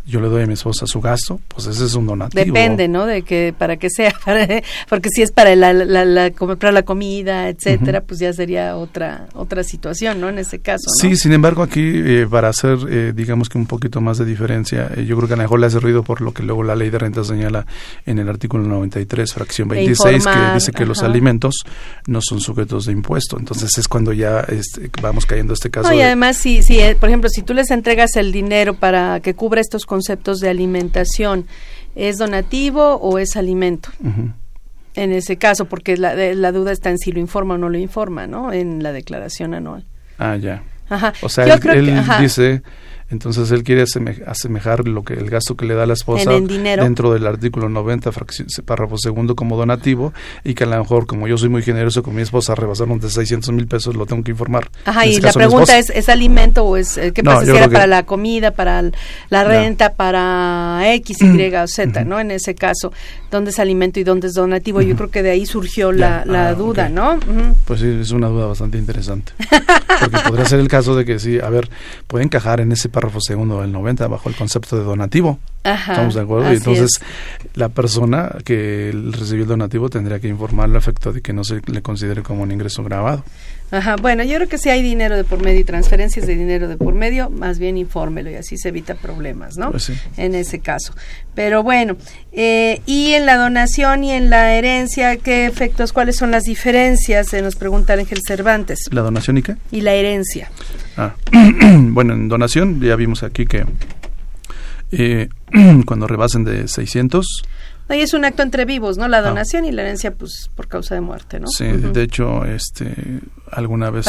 Yo le doy a mi esposa su gasto, pues ese es un donativo. Depende, ¿no? De que para que sea, porque si es para la, la, la, comprar la comida, etcétera, pues ya sería otra otra situación, ¿no? En ese caso. Sí, sin embargo aquí eh, para hacer, eh, digamos que un poquito más de diferencia, yo creo que a lo mejor le hace ruido por lo que luego la ley de renta señala en el artículo 93, fracción 26, que dice que los alimentos no son sujetos de impuesto. Entonces es cuando ya este, vamos cayendo a este caso. y además, si, si, eh, por ejemplo, si tú les entregas el dinero para que cubra estos conceptos de alimentación, ¿es donativo o es alimento? En ese caso, porque la, la duda está en si lo informa o no lo informa, ¿no? En la declaración anual. Ah, ya. Ajá. O sea, él, dice entonces él quiere asemejar lo que el gasto que le da la esposa dentro del artículo 90, párrafo segundo, como donativo, y que a lo mejor, como yo soy muy generoso con mi esposa, rebasaron de 600 mil pesos, lo tengo que informar. Ajá, y la pregunta es, ¿es alimento o es, eh, qué pasa si era para la comida, para la renta, para X, Y o Z, ¿no? En ese caso, ¿dónde es alimento y dónde es donativo? Yo creo que de ahí surgió la, la ah, duda, ¿no? Pues sí, es una duda bastante interesante. Porque podría ser el caso de que sí, a ver, puede encajar en ese párrafo segundo del 90 bajo el concepto de donativo. ¿Estamos de acuerdo? Y entonces la persona que recibió el donativo tendría que informarlo a efecto de que no se le considere como un ingreso grabado. Ajá, bueno, yo creo que si hay dinero de por medio y transferencias de dinero de por medio, más bien infórmelo y así se evita problemas, ¿no? Pues en ese caso. Pero bueno, eh, y en la donación y en la herencia, ¿qué efectos, cuáles son las diferencias? Se nos pregunta Ángel Cervantes. ¿La donación y qué? Y la herencia. Ah, bueno, en donación ya vimos aquí que eh, cuando rebasen de 600 y es un acto entre vivos, ¿no? La ah. donación y la herencia, pues, por causa de muerte, ¿no? Sí, de hecho, este, alguna vez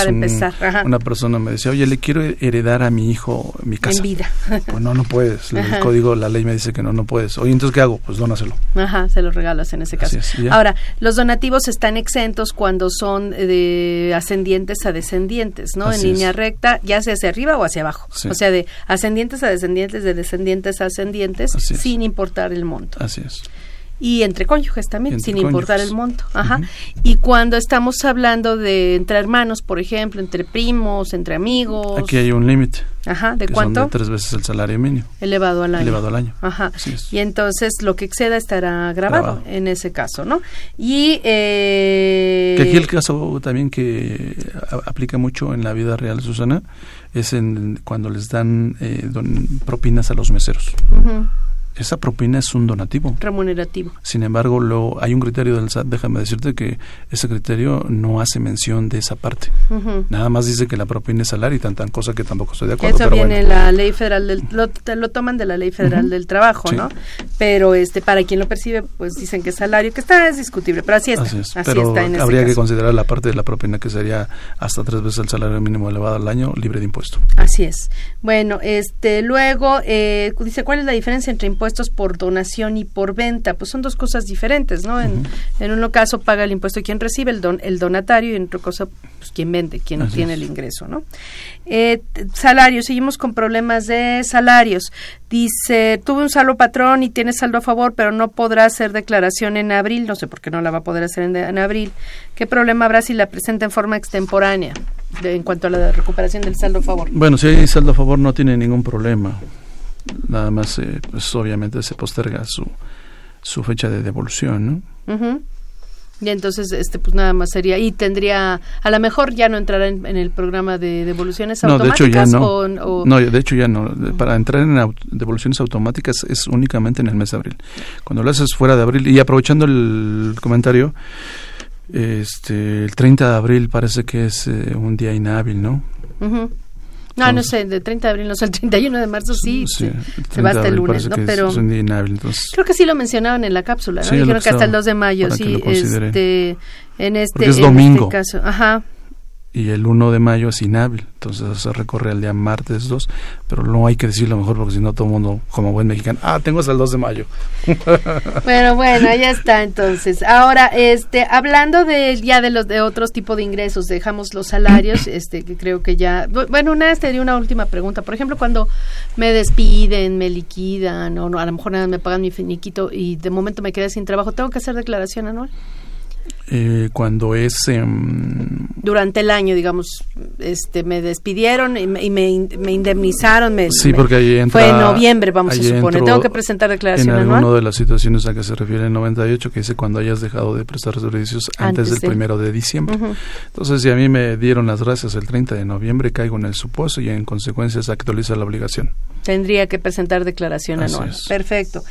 una persona me decía, oye, le quiero heredar a mi hijo mi casa. En vida. Pues no, no puedes. El código, la ley me dice que no, no puedes. Oye, entonces, ¿qué hago? Pues dónaselo. Ajá, se lo regalas en ese caso. Ahora, los donativos están exentos cuando son de ascendientes a descendientes, ¿no? en línea recta, ya sea hacia arriba o hacia abajo. O sea, de ascendientes a descendientes, de descendientes a ascendientes, sin importar el monto. Así es y entre cónyuges también, sin importar el monto. Ajá. Y cuando estamos hablando de entre hermanos, por ejemplo, entre primos, entre amigos. Aquí hay un límite. Ajá, ¿de cuánto? tres veces el salario mínimo. Elevado al año. Elevado al año. Ajá. Y entonces lo que exceda estará grabado, en ese caso, ¿no? Y. Eh... Que aquí el caso también que aplica mucho en la vida real, Susana, es en cuando les dan eh, propinas a los meseros. Esa propina es un donativo. Remunerativo. Sin embargo, lo, hay un criterio del SAT, déjame decirte que ese criterio no hace mención de esa parte. Nada más dice que la propina es salario y tan tan cosa que tampoco estoy de acuerdo. Eso viene la ley federal del, lo, lo, toman de la ley federal del trabajo, ¿no? Pero este para quien lo percibe, pues dicen que es salario, que está es discutible, pero así está. Así, es. pero está en habría que considerar la parte de la propina que sería hasta tres veces el salario mínimo elevado al año libre de impuesto. Así es. Bueno, este luego eh, dice cuál es la diferencia entre impuestos por donación y por venta. Pues son dos cosas diferentes, ¿no? En, en un caso paga el impuesto quien recibe, el, don, el donatario, y en otro caso, pues quien vende, quien obtiene el ingreso, ¿no? Eh, salarios, seguimos con problemas de salarios. Dice, tuve un saldo patrón y tiene saldo a favor, pero no podrá hacer declaración en abril. No sé por qué no la va a poder hacer en, en abril. ¿Qué problema habrá si la presenta en forma extemporánea en cuanto a la recuperación del saldo a favor? Bueno, si hay saldo a favor no tiene ningún problema. Nada más, eh, pues obviamente se posterga su, su fecha de devolución, ¿no? Y entonces, este, pues nada más sería, y tendría, a lo mejor ya no entrará en, el programa de devoluciones automáticas. No, de hecho ya no. No, de hecho ya no. Para entrar en devoluciones automáticas es únicamente en el mes de abril. Cuando lo haces fuera de abril, y aprovechando el comentario, este, el 30 de abril parece que es eh, un día inhábil, ¿no? No, no sé, de 30 de abril, no sé, el 31 de marzo sí, se, va hasta el lunes, ¿no? Pero creo que sí lo mencionaban en la cápsula, ¿no? Dijeron que, hasta el 2 de mayo, sí, este, en este, es domingo. En este caso, ajá y el 1 de mayo es inhábil, entonces se recorre el día martes 2, pero no hay que decirlo mejor porque si no todo el mundo, como buen mexicano, ah, tengo hasta el 2 de mayo. bueno, bueno, ya está entonces. Ahora, este, hablando de ya de los de otros tipos de ingresos, dejamos los salarios, este, que creo que ya, bueno, una sería una última pregunta, por ejemplo, cuando me despiden, me liquidan, o no, a lo mejor nada me pagan mi finiquito y de momento me quedé sin trabajo, ¿tengo que hacer declaración anual? Eh, cuando es durante el año digamos este me despidieron y me, y me, indemnizaron me, sí porque ahí entra, fue en noviembre vamos a suponer. tengo que presentar declaración en anual. una de las situaciones a que se refiere el 98 que dice cuando hayas dejado de prestar servicios antes, del primero de diciembre. Entonces si a mí me dieron las gracias el 30 de noviembre caigo en el supuesto y en consecuencia se actualiza la obligación. Tendría que presentar declaración anual. perfecto.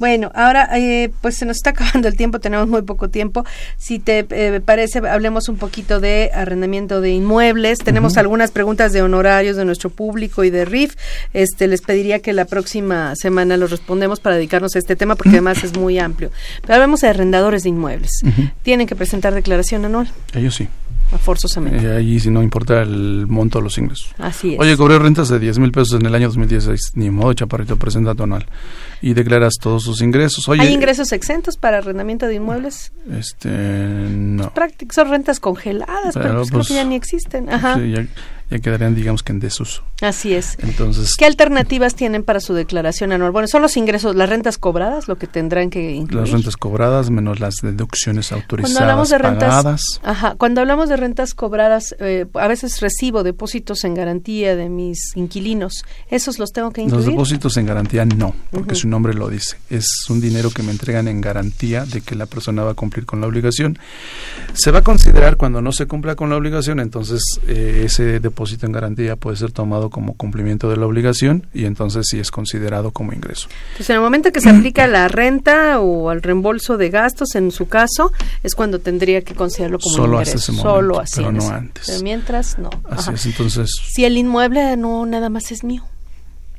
Bueno ahora eh, pues se nos está acabando el tiempo tenemos muy poco tiempo. Si te eh, parece, hablemos un poquito de arrendamiento de inmuebles. Tenemos algunas preguntas de honorarios de nuestro público y de RIF. Este, les pediría que la próxima semana los respondemos para dedicarnos a este tema porque además es muy amplio. Pero hablemos de arrendadores de inmuebles. ¿Tienen que presentar declaración anual? Ellos sí. Forzosamente. Eh, ahí si no importa el monto de los ingresos. Así es. Oye, cobré rentas de 10 mil pesos en el año 2016. Ni modo, chaparrito, presenta tu anual y declaras todos sus ingresos. ¿Hay ingresos exentos para arrendamiento de inmuebles? Este, no. son rentas congeladas, pero, pues, creo que ya ni existen. Ajá ya quedarían, digamos que en desuso. Así es. Entonces, ¿qué alternativas tienen para su declaración anual? Bueno, son los ingresos, las rentas cobradas, lo que tendrán que incluir. Las rentas cobradas menos las deducciones autorizadas cuando hablamos de rentas, pagadas. Ajá, cuando hablamos de rentas cobradas, eh, a veces recibo depósitos en garantía de mis inquilinos. ¿Esos los tengo que incluir? Los depósitos en garantía no, porque su nombre lo dice. Es un dinero que me entregan en garantía de que la persona va a cumplir con la obligación. Se va a considerar cuando no se cumpla con la obligación, entonces eh, ese depósito en garantía puede ser tomado como cumplimiento de la obligación y entonces sí es considerado como ingreso. Entonces, en el momento que se aplica la renta o al reembolso de gastos, en su caso, es cuando tendría que considerarlo como Solo ingreso. Hasta ese momento, Solo así. Pero no antes. Pero mientras, no. Así es, entonces. Si el inmueble no nada más es mío.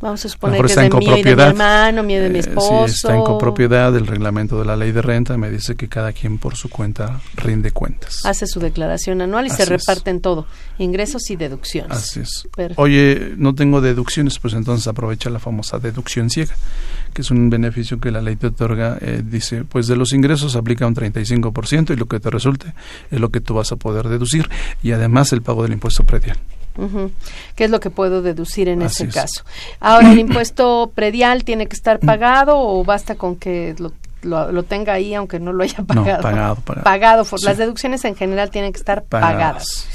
Vamos a suponer que es de mío y de mi hermano, mío de mi esposo. Eh, está en copropiedad, el reglamento de la ley de renta me dice que cada quien por su cuenta rinde cuentas. Hace su declaración anual y se reparten todo, ingresos y deducciones. Así es. Oye, no tengo deducciones, pues entonces aprovecha la famosa deducción ciega, que es un beneficio que la ley te otorga. Eh, dice, pues de los ingresos aplica un 35% y lo que te resulte es lo que tú vas a poder deducir y además el pago del impuesto predial. ¿Qué es lo que puedo deducir en ese caso? Ahora, ¿el impuesto predial tiene que estar pagado o basta con que lo, lo, tenga ahí aunque no lo haya pagado? pagado, pagado. Las deducciones en general tienen que estar pagadas.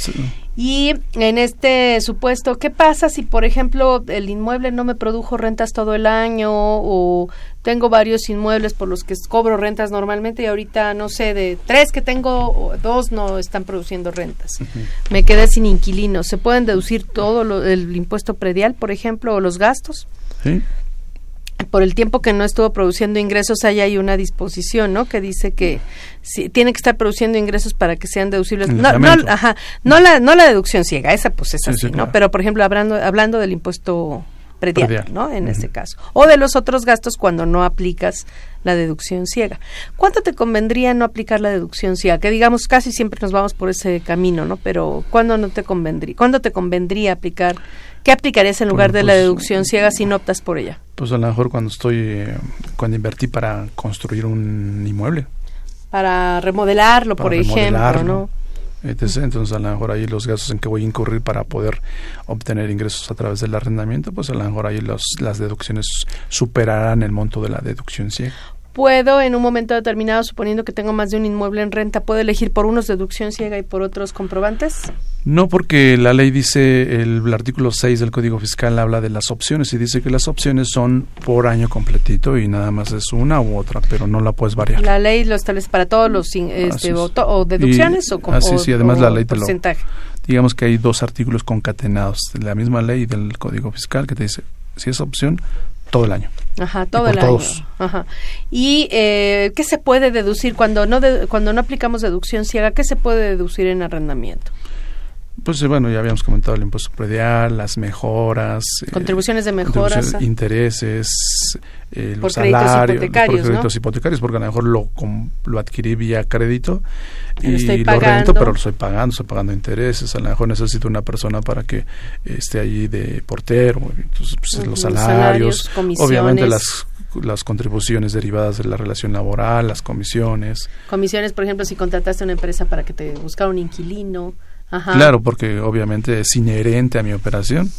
Y en este supuesto, ¿qué pasa si, por ejemplo, el inmueble no me produjo rentas todo el año o tengo varios inmuebles por los que cobro rentas normalmente y ahorita, no sé, de tres que tengo, dos no están produciendo rentas? Me quedé sin inquilino. ¿Se pueden deducir todo el impuesto predial, por ejemplo, o los gastos? Sí. Por el tiempo que no estuvo produciendo ingresos, hay ahí una disposición, ¿no? Que dice que si, tiene que estar produciendo ingresos para que sean deducibles. No, no, ajá, no la, no la deducción ciega, esa pues es así, ¿no? Pero, por ejemplo, hablando, hablando del impuesto predial, ¿no? En este caso. O de los otros gastos cuando no aplicas la deducción ciega. ¿Cuánto te convendría no aplicar la deducción ciega? Que digamos casi siempre nos vamos por ese camino, ¿no? Pero ¿cuándo no te convendría? ¿Cuándo te convendría aplicar? ¿Qué aplicarías en lugar de la pues, deducción ciega si no optas por ella? Pues a lo mejor cuando estoy, eh, cuando invertí para construir un inmueble. Para remodelarlo, por ejemplo, ¿no? Entonces, a lo mejor ahí los gastos en que voy a incurrir para poder obtener ingresos a través del arrendamiento, pues a lo mejor ahí los, las deducciones superarán el monto de la deducción ciega puedo en un momento determinado, suponiendo que tengo más de un inmueble en renta, puedo elegir por unos deducción ciega y por otros comprobantes? No, porque la ley dice, el, artículo 6 del Código Fiscal habla de las opciones y dice que las opciones son por año completito y nada más es una u otra, pero no la puedes variar. ¿La ley lo establece para todos los este, o, deducciones o como Así, sí, además la ley te lo... Digamos que hay dos artículos concatenados de la misma ley del Código Fiscal que te dice, si es opción, todo el año. Ajá, todo el año. Ajá. ¿Y eh, qué se puede deducir cuando no cuando no aplicamos deducción ciega? ¿Qué se puede deducir en arrendamiento? Pues eh, bueno, ya habíamos comentado el impuesto predial, las mejoras, eh, contribuciones de mejoras, intereses, eh, los salarios, hipotecarios, por créditos hipotecarios, porque a lo mejor lo, lo adquirí vía crédito y lo, rento, pero lo estoy pagando, estoy pagando intereses, a lo mejor necesito una persona para que esté allí de portero, entonces pues, los salarios, obviamente las las contribuciones derivadas de la relación laboral, las comisiones. Comisiones, por ejemplo, si contrataste una empresa para que te buscara un inquilino, Claro, porque obviamente es inherente a mi operación.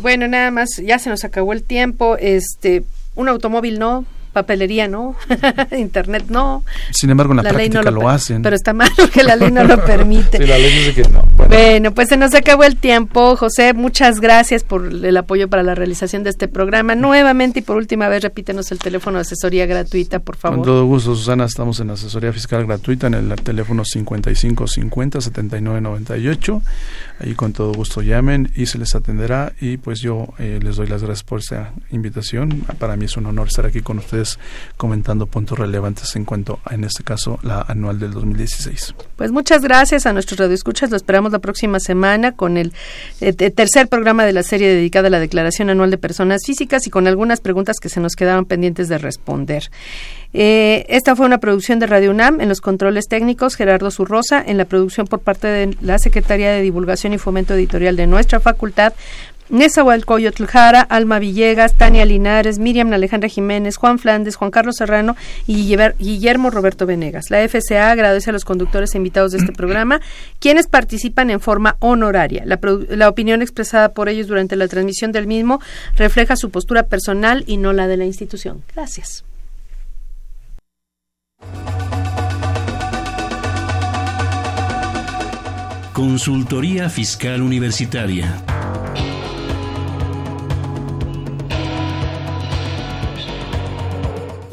Bueno, nada más, ya se nos acabó el tiempo. Este, un automóvil no, papelería no, internet no. Sin embargo, en la, práctica lo, hacen. Pero está mal porque la ley no lo permite. sí, la ley dice que no. Bueno. pues se nos acabó el tiempo. José, muchas gracias por el apoyo para la realización de este programa. Nuevamente y por última vez, repítenos el teléfono de asesoría gratuita, por favor. Con todo gusto, Susana. Estamos en asesoría fiscal gratuita en el teléfono 5550 7998. Ahí con todo gusto llamen y se les atenderá. Y pues yo eh, les doy las gracias por esta invitación. Para mí es un honor estar aquí con ustedes comentando puntos relevantes en cuanto en este caso, la anual del 2016. Pues muchas gracias a nuestros radioescuchas. Lo esperamos la próxima semana con el, eh, tercer programa de la serie dedicada a la Declaración Anual de Personas Físicas y con algunas preguntas que se nos quedaron pendientes de responder. Eh, esta fue una producción de Radio UNAM en los controles técnicos Gerardo Zurrosa, en la producción por parte de la Secretaría de Divulgación y Fomento Editorial de nuestra facultad, Nezahualcóyotl Jara, Alma Villegas, Tania Linares, Miriam Alejandra Jiménez, Juan Flandes, Juan Carlos Serrano y Guillermo Roberto Venegas. La FCA agradece a los conductores e invitados de este programa, quienes participan en forma honoraria. La, la opinión expresada por ellos durante la transmisión del mismo refleja su postura personal y no la de la institución. Gracias. Consultoría Fiscal Universitaria.